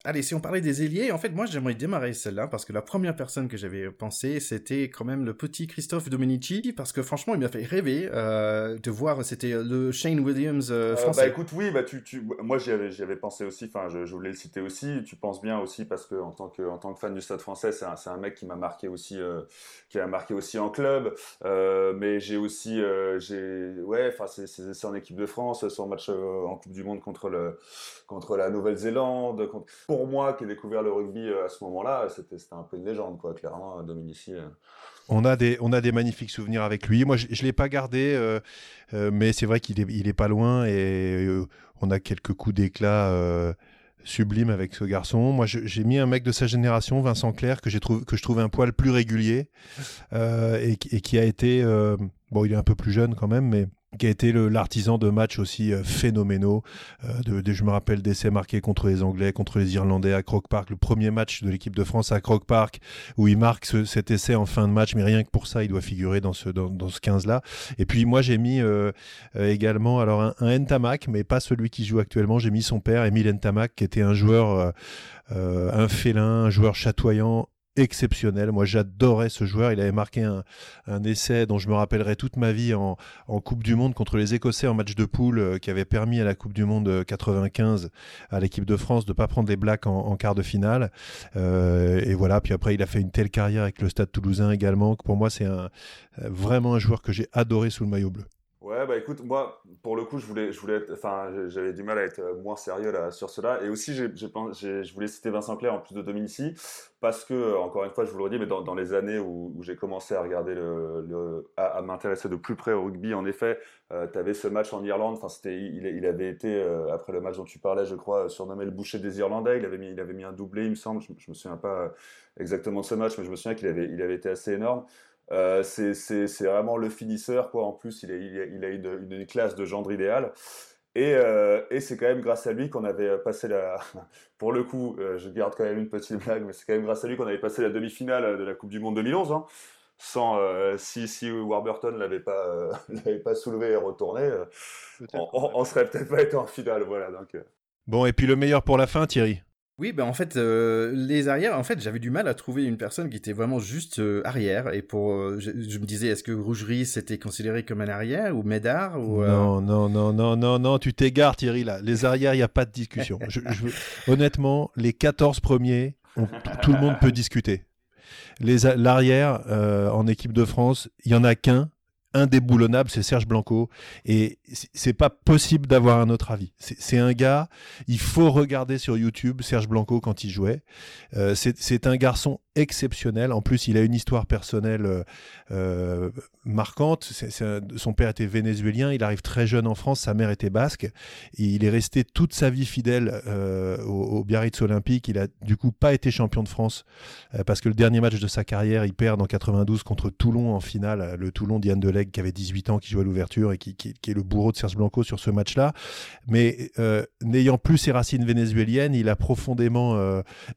Allez, si on parlait des ailiers, en fait, moi, j'aimerais démarrer celle-là parce que la première personne que j'avais pensé, c'était quand même le petit Christophe Domenici parce que franchement, il m'a fait rêver euh, de voir. C'était le Shane Williams euh, euh, français. bah écoute, oui, bah tu, tu... moi j'y avais, avais, pensé aussi. Enfin, je, je, voulais le citer aussi. Tu penses bien aussi parce que en tant que, en tant que fan du Stade Français, c'est un, un, mec qui m'a marqué aussi, qui a marqué aussi en club. mais j'ai aussi, j'ai, ouais, enfin, c'est en équipe de France, son match en Coupe du Monde contre le, contre la Nouvelle-Zélande. Contre pour moi qui ai découvert le rugby euh, à ce moment-là, c'était un peu une légende, quoi, clairement, euh, Dominici. Euh. On a, des, on a des magnifiques souvenirs avec lui. Moi, je ne l'ai pas gardé, mais c'est vrai qu'il est, il est pas loin et on a quelques coups d'éclat sublimes avec ce garçon. Moi, j'ai mis un mec de sa génération, Vincent Clerc, que, que je trouve un poil plus régulier et, qui a été. bon, il est un peu plus jeune quand même, mais qui a été l'artisan de matchs aussi euh, phénoménaux. Euh, je me rappelle d'essais marqués contre les Anglais, contre les Irlandais à Croke Park, le premier match de l'équipe de France à Croke Park, où il marque cet essai en fin de match, mais rien que pour ça, il doit figurer dans ce, dans, ce 15-là. Et puis moi, j'ai mis euh, également alors un, un mais pas celui qui joue actuellement, j'ai mis son père, Emile Ntamak, qui était un joueur... un félin, un joueur chatoyant, exceptionnel. Moi, j'adorais ce joueur. Il avait marqué un, essai dont je me rappellerai toute ma vie en, Coupe du Monde contre les Écossais en match de poule euh, qui avait permis à la Coupe du Monde 95 à l'équipe de France de ne pas prendre les Blacks en, quart de finale. Euh, et voilà. Puis après, il a fait une telle carrière avec le Stade Toulousain également que pour moi, c'est vraiment un joueur que j'ai adoré sous le maillot bleu. Ouais, bah écoute, moi, pour le coup, je voulais, je voulais enfin, j'avais du mal à être euh, moins sérieux là, sur cela. Et aussi, j'ai, je voulais citer Vincent Clair en plus de Dominici, parce que, euh, encore une fois, je vous le redis, mais dans, les années où, j'ai commencé à regarder à, m'intéresser de plus près au rugby, en effet, euh, tu avais ce match en Irlande. Enfin, c'était, il, il, avait été, après le match dont tu parlais, je crois, surnommé le boucher des Irlandais. Il avait mis, il avait mis un doublé, il me semble. Je, je me souviens pas exactement de ce match, mais je me souviens qu'il avait, il avait été assez énorme. Euh, c'est vraiment le finisseur, quoi. En plus, il, il, a, une, classe de gendre idéal. Et, euh, et c'est quand même grâce à lui qu'on avait passé la. Pour le coup, euh, je garde quand même une petite blague, mais c'est quand même grâce à lui qu'on avait passé la demi-finale de la Coupe du Monde 2011. Hein. Sans, si, si Warburton l'avait pas, l'avait pas soulevé et retourné, on, ne serait peut-être pas été en finale. Voilà, donc. Bon, et puis le meilleur pour la fin, Thierry? Oui, ben en fait, euh, les arrières, en fait, j'avais du mal à trouver une personne qui était vraiment juste euh, arrière. Et pour, euh, je, me disais, est-ce que Rougerie c'était considéré comme un arrière ou Médard ou Non, non, non, non, non, non, tu t'égares, Thierry. Là, les arrières, il n'y a pas de discussion. je, Honnêtement, les 14 premiers, tout le monde peut discuter. L'arrière en équipe de France, il y en a qu'un indéboulonnable, c'est Serge Blanco. Et c'est pas possible d'avoir un autre avis. C'est un gars, il faut regarder sur YouTube Serge Blanco quand il jouait. Euh, c'est un garçon exceptionnel. En plus, il a une histoire personnelle euh, euh, marquante. son père était vénézuélien, il arrive très jeune en France, sa mère était basque. Il est resté toute sa vie fidèle au, Biarritz Olympique. Il a du coup pas été champion de France parce que le dernier match de sa carrière, il perd en 92 contre Toulon en finale. Le Toulon d'Yann Delegue qui avait 18 ans, qui jouait à l'ouverture et qui, qui, est le bourreau de Serge Blanco sur ce match-là. Mais n'ayant plus ses racines vénézuéliennes, il a profondément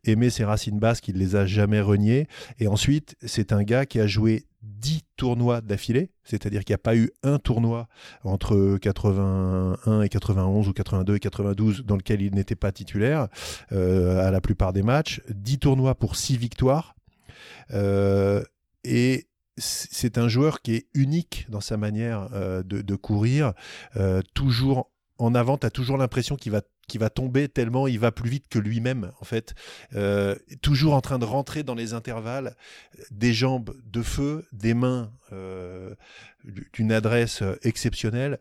aimé ses racines basques. Il les a jamais renié. Et ensuite, c'est un gars qui a joué 10 tournois d'affilée, c'est-à-dire qu'il n'y a pas eu un tournoi entre 81 et 91 ou 82 et 92 dans lequel il n'était pas titulaire euh, à la plupart des matchs. 10 tournois pour 6 victoires. Euh, et c'est un joueur qui est unique dans sa manière euh, de, courir, toujours en avant, tu as toujours l'impression qu'il va qui va tomber tellement il va plus vite que lui-même en fait. Euh, toujours en train de rentrer dans les intervalles des jambes de feu des mains euh, d'une adresse exceptionnelle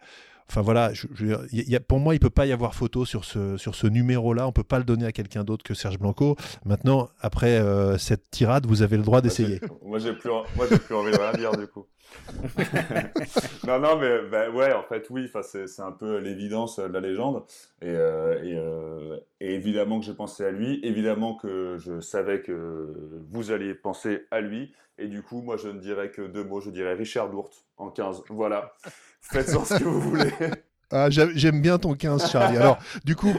Enfin voilà, je, y a, pour moi, il peut pas y avoir photo sur ce, sur ce numéro-là. On peut pas le donner à quelqu'un d'autre que Serge Blanco. Maintenant, après euh, cette tirade, vous avez le droit d'essayer. moi, j'ai plus, moi, j'ai plus envie de rien dire du coup. non, non, mais bah, ouais, en fait, oui, c'est un peu l'évidence de la légende. Et, euh, euh, évidemment que j'ai pensé à lui, évidemment que je savais que vous alliez penser à lui. Et du coup, moi, je ne dirais que deux mots. Je dirais Richard Dourte en 15. Voilà. Faites-en ce que vous voulez. Ah, j'aime bien ton 15, Charlie. Alors, du coup,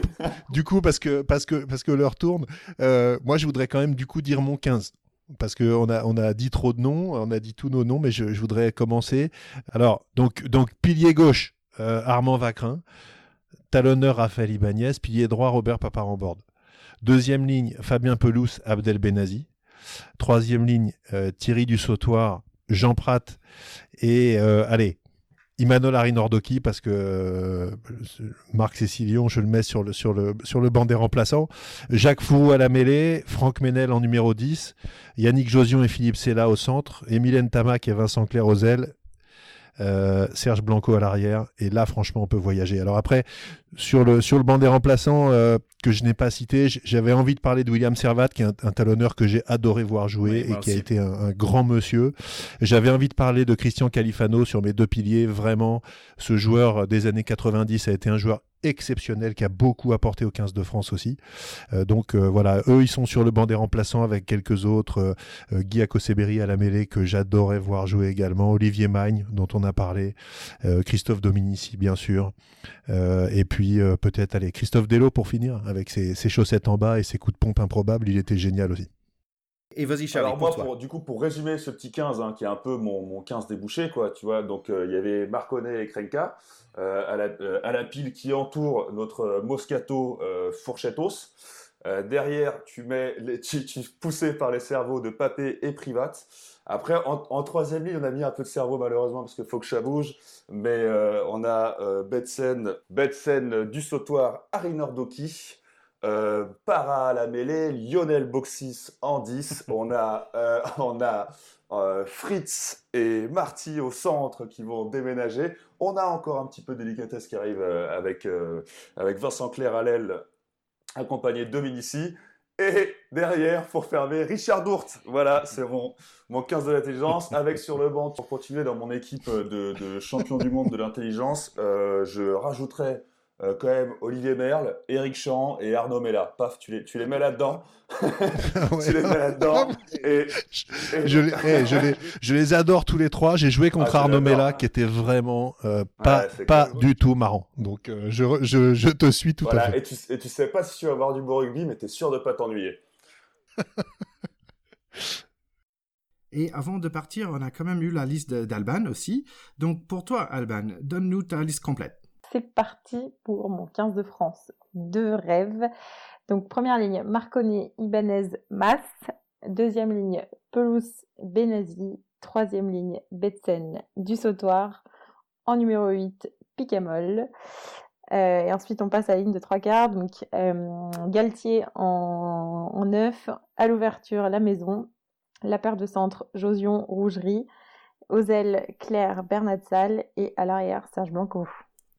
du coup parce que, parce que, parce que l'heure tourne, euh, moi, je voudrais quand même, du coup, dire mon 15 parce qu'on a, on a dit trop de noms, on a dit tous nos noms, mais je, voudrais commencer. Alors, donc, pilier gauche, euh, Armand Vacrin, talonneur Raphaël Ibanez, pilier droit Robert Paparamborde. Deuxième ligne, Fabien Pelouse, Abdel Benazi. Troisième ligne, euh, Thierry Dussautoir, Jean Pratt et, euh, allez, Imanol Arinordoki parce que euh, Marc Cécilion, je le mets sur le, sur le, sur le banc des remplaçants. Jacques Fourou à la mêlée, Franck Menel en numéro 10, Yannick Josion et Philippe Sella au centre, Emilien Tamac et Vincent Clair aux ailes, euh, Serge Blanco à l'arrière. Et là, franchement, on peut voyager. Alors après, sur le, sur le banc des remplaçants euh, que je n'ai pas cité, j'avais envie de parler de William Servat, qui est un, talonneur que j'ai adoré voir jouer et qui a été un, grand monsieur. J'avais envie de parler de Christian Califano sur mes deux piliers. Vraiment, ce joueur des années 90 a été un joueur exceptionnel qui a beaucoup apporté au 15 de France aussi. Euh, donc euh, voilà, eux ils sont sur le banc des remplaçants avec quelques autres. Euh, Guy Akoseberi à la mêlée que j'adorais voir jouer également. Olivier Magne dont on a parlé. Christophe Dominici bien sûr. et puis peut-être allez Christophe Dello pour finir avec ses, chaussettes en bas et ses coups de pompe improbables. Il était génial aussi. Et vas-y, Charlie. Alors, moi, pour, du coup, pour résumer ce petit 15, hein, qui est un peu mon, mon 15 débouché, quoi, tu vois, donc il y avait Marconnet et Krenka. Euh, à, la, euh, à, la, pile qui entoure notre Moscato euh, Fourchettos. derrière, tu mets les, par les cerveaux de Papé et Privat. Après, en, troisième ligne, on a mis un peu de cerveau malheureusement parce qu'il faut que ça bouge. Mais on a Betsen, Betsen du sautoir Arinordoki. Euh, para à la mêlée, Lionel Boxis en 10. on a, euh, on a euh, Fritz et Marty au centre qui vont déménager. On a encore un petit peu de délicatesse qui arrive avec, avec Vincent Clair à l'aile, accompagné de Dominici. Et derrière, pour fermer, Richard Dourte. Voilà, c'est mon, mon 15 de l'intelligence. Avec sur le banc, pour continuer dans mon équipe de, de champion du monde de l'intelligence, je rajouterai euh, quand même Olivier Merle, Eric Champ et Arnaud Mella. Paf, tu les, tu les mets là-dedans. tu les mets là-dedans. et, Je, les, eh, je, les, je, les, adore tous les trois. J'ai joué contre ah, Arnaud Mella qui était vraiment euh, pas, pas du tout marrant. Donc euh, je, je, je, te suis tout à fait. Et tu, et tu sais pas si tu vas avoir du beau rugby, mais tu es sûr de pas t'ennuyer. Et avant de partir, on a quand même eu la liste d'Alban aussi. Donc pour toi, Alban, donne-nous ta liste complète c'est parti pour mon 15 de France de rêve. Donc première ligne, Marconnet, Ibanez, Mas. Deuxième ligne, Pelouse, Benazi. Troisième ligne, Betsen, du. En numéro 8, Picamol. Euh, et ensuite, on passe à la ligne de trois quarts. Donc, euh, Galtier en, en 9. À l'ouverture, la maison. La paire de centre, Josion, Rougerie. Ailes, Claire, Bernatsal. Et à l'arrière, Serge Blanco.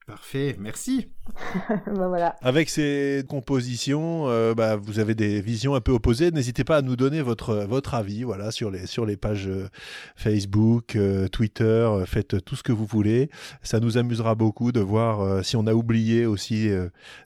Parfait, merci. Bah, voilà. Avec ces compositions, euh, bah, vous avez des visions un peu opposées. N'hésitez pas à nous donner votre, votre avis voilà, sur, les, sur les pages euh, Facebook, euh, Twitter. Faites tout ce que vous voulez. Ça nous amusera beaucoup de voir si on a oublié aussi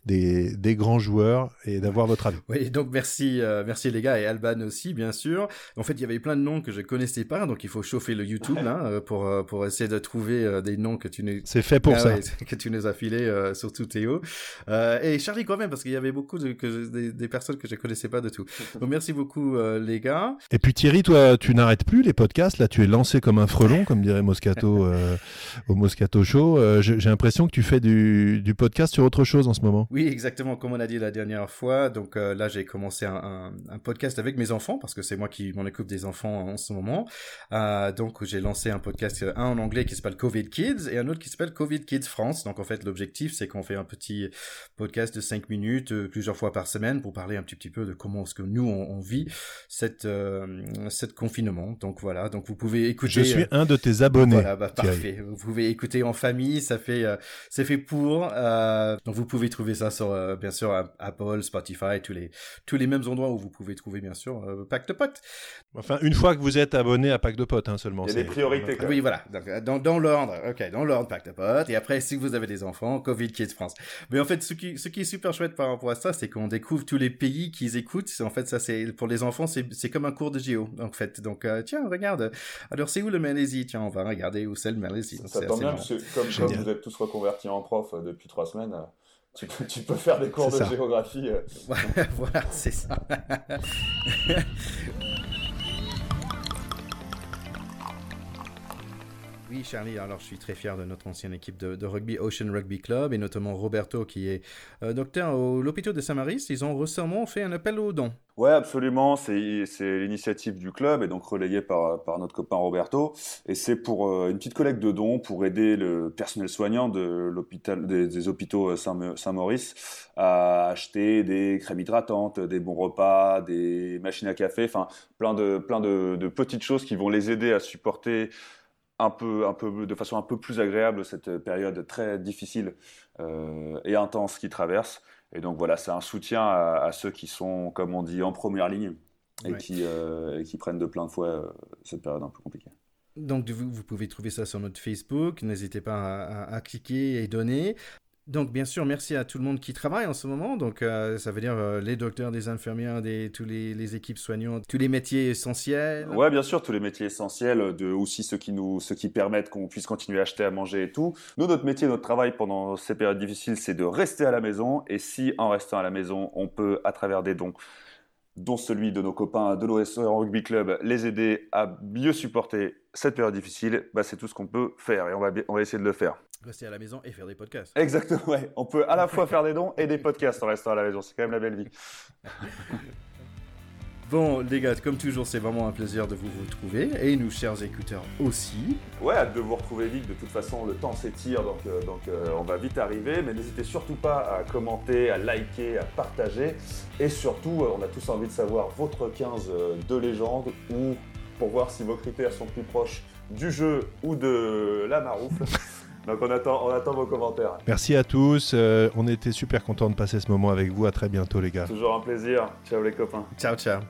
des, des, grands joueurs et d'avoir votre avis. Oui, donc merci, merci les gars et Alban aussi, bien sûr. En fait, il y avait plein de noms que je connaissais pas, donc il faut chauffer le YouTube là, pour, pour essayer de trouver des noms que tu ne. C'est fait pour ah ça. que tu nous as filé, surtout Théo. Euh, et Charlie quand même, parce qu'il y avait beaucoup de, que, des, personnes que je connaissais pas de tout. Donc merci beaucoup euh, les gars. Et puis Thierry, toi, tu n'arrêtes plus les podcasts. Là, tu es lancé comme un frelon, comme dirait Moscato euh, au Moscato Show. J'ai l'impression que tu fais du, du, podcast sur autre chose en ce moment. Oui, exactement, comme on a dit la dernière fois. Donc là, j'ai commencé un, un, podcast avec mes enfants, parce que c'est moi qui m'en occupe des enfants en ce moment. donc j'ai lancé un podcast, un en anglais qui s'appelle Covid Kids et un autre qui s'appelle Covid Kids France. Donc en fait, l'objectif, c'est qu'on fait un petit podcast de 5 minutes euh, plusieurs fois par semaine pour parler un petit, petit peu de comment est-ce que nous on, vit cette euh, cette confinement. Donc voilà, donc vous pouvez écouter. Je suis un de tes abonnés. Voilà, bah, parfait. Vous pouvez écouter en famille, ça fait euh, c'est fait pour. donc vous pouvez trouver ça sur bien sûr Apple, Spotify, tous les tous les mêmes endroits où vous pouvez trouver bien sûr Pack de potes. Enfin, une fois que vous êtes abonné à Pack de potes hein, seulement. Il y a des priorités. Oui, voilà. dans, dans l'ordre, ok, dans l'ordre Pack de potes. Et après, si vous avez des enfants, Covid Kids France. Mais en fait, ce qui, ce qui est super chouette par rapport à ça, c'est qu'on découvre tous les pays qu'ils écoutent. En fait, ça, c'est pour les enfants, c'est comme un cours de géo, en fait. Donc, euh, tiens, regarde. Alors, c'est où le Malaisie? Tiens, on va regarder où c'est le Malaisie. Ça, tombe bien, comme, comme, vous êtes tous reconvertis en prof euh, depuis trois semaines. Euh, tu peux, tu peux, faire des cours de géographie. voilà, c'est ça. Oui, Charlie, alors je suis très fier de notre ancienne équipe de, rugby, Ocean Rugby Club, et notamment Roberto qui est euh, docteur au l'hôpital de Saint-Maurice. Ils ont récemment fait un appel aux dons. Oui, absolument. C'est l'initiative du club et donc relayée par, notre copain Roberto. Et c'est pour euh, une petite collecte de dons pour aider le personnel soignant de l'hôpital, des, hôpitaux euh, Saint-Maurice à acheter des crèmes hydratantes, des bons repas, des machines à café, enfin plein de petites choses qui vont les aider à supporter un peu, un peu, de façon un peu plus agréable cette période très difficile euh, et intense qui traverse. Et donc voilà, c'est un soutien à, ceux qui sont, comme on dit, en première ligne et, qui, euh, qui prennent de plein de fouet euh, cette période un peu compliquée. Donc vous, vous, pouvez trouver ça sur notre Facebook, n'hésitez pas à, à, cliquer et donner. Donc, bien sûr, merci à tout le monde qui travaille en ce moment. Donc, euh, ça veut dire euh, les docteurs, les infirmières, tous les, équipes soignantes, tous les métiers essentiels. Ouais, bien sûr, tous les métiers essentiels, de, aussi ceux qui, nous, ceux qui permettent qu'on puisse continuer à acheter, à manger et tout. Nous, notre métier, notre travail pendant ces périodes difficiles, c'est de rester à la maison. Et si, en restant à la maison, on peut, à travers des dons, dont celui de nos copains de l'OSE Rugby Club, les aider à mieux supporter cette période difficile, bah, c'est tout ce qu'on peut faire et on on va essayer de le faire. Rester à la maison et faire des podcasts. Exactement, ouais. On peut à la fois faire des dons et des podcasts en restant à la maison. C'est quand même la belle vie. Bon, les gars, comme toujours, c'est vraiment un plaisir de vous retrouver. Et nous, chers écouteurs, aussi. Ouais, hâte de vous retrouver vite. De toute façon, le temps s'étire, donc, euh, donc euh, on va vite arriver. Mais n'hésitez surtout pas à commenter, à liker, à partager. Et surtout, euh, on a tous envie de savoir votre 15 de légende ou pour voir si vos critères sont plus proches du jeu ou de la maroufle. Donc on attend, on attend vos commentaires. Merci à tous. Euh, on était super contents de passer ce moment avec vous. À très bientôt les gars. Toujours un plaisir. Ciao les copains. Ciao, ciao.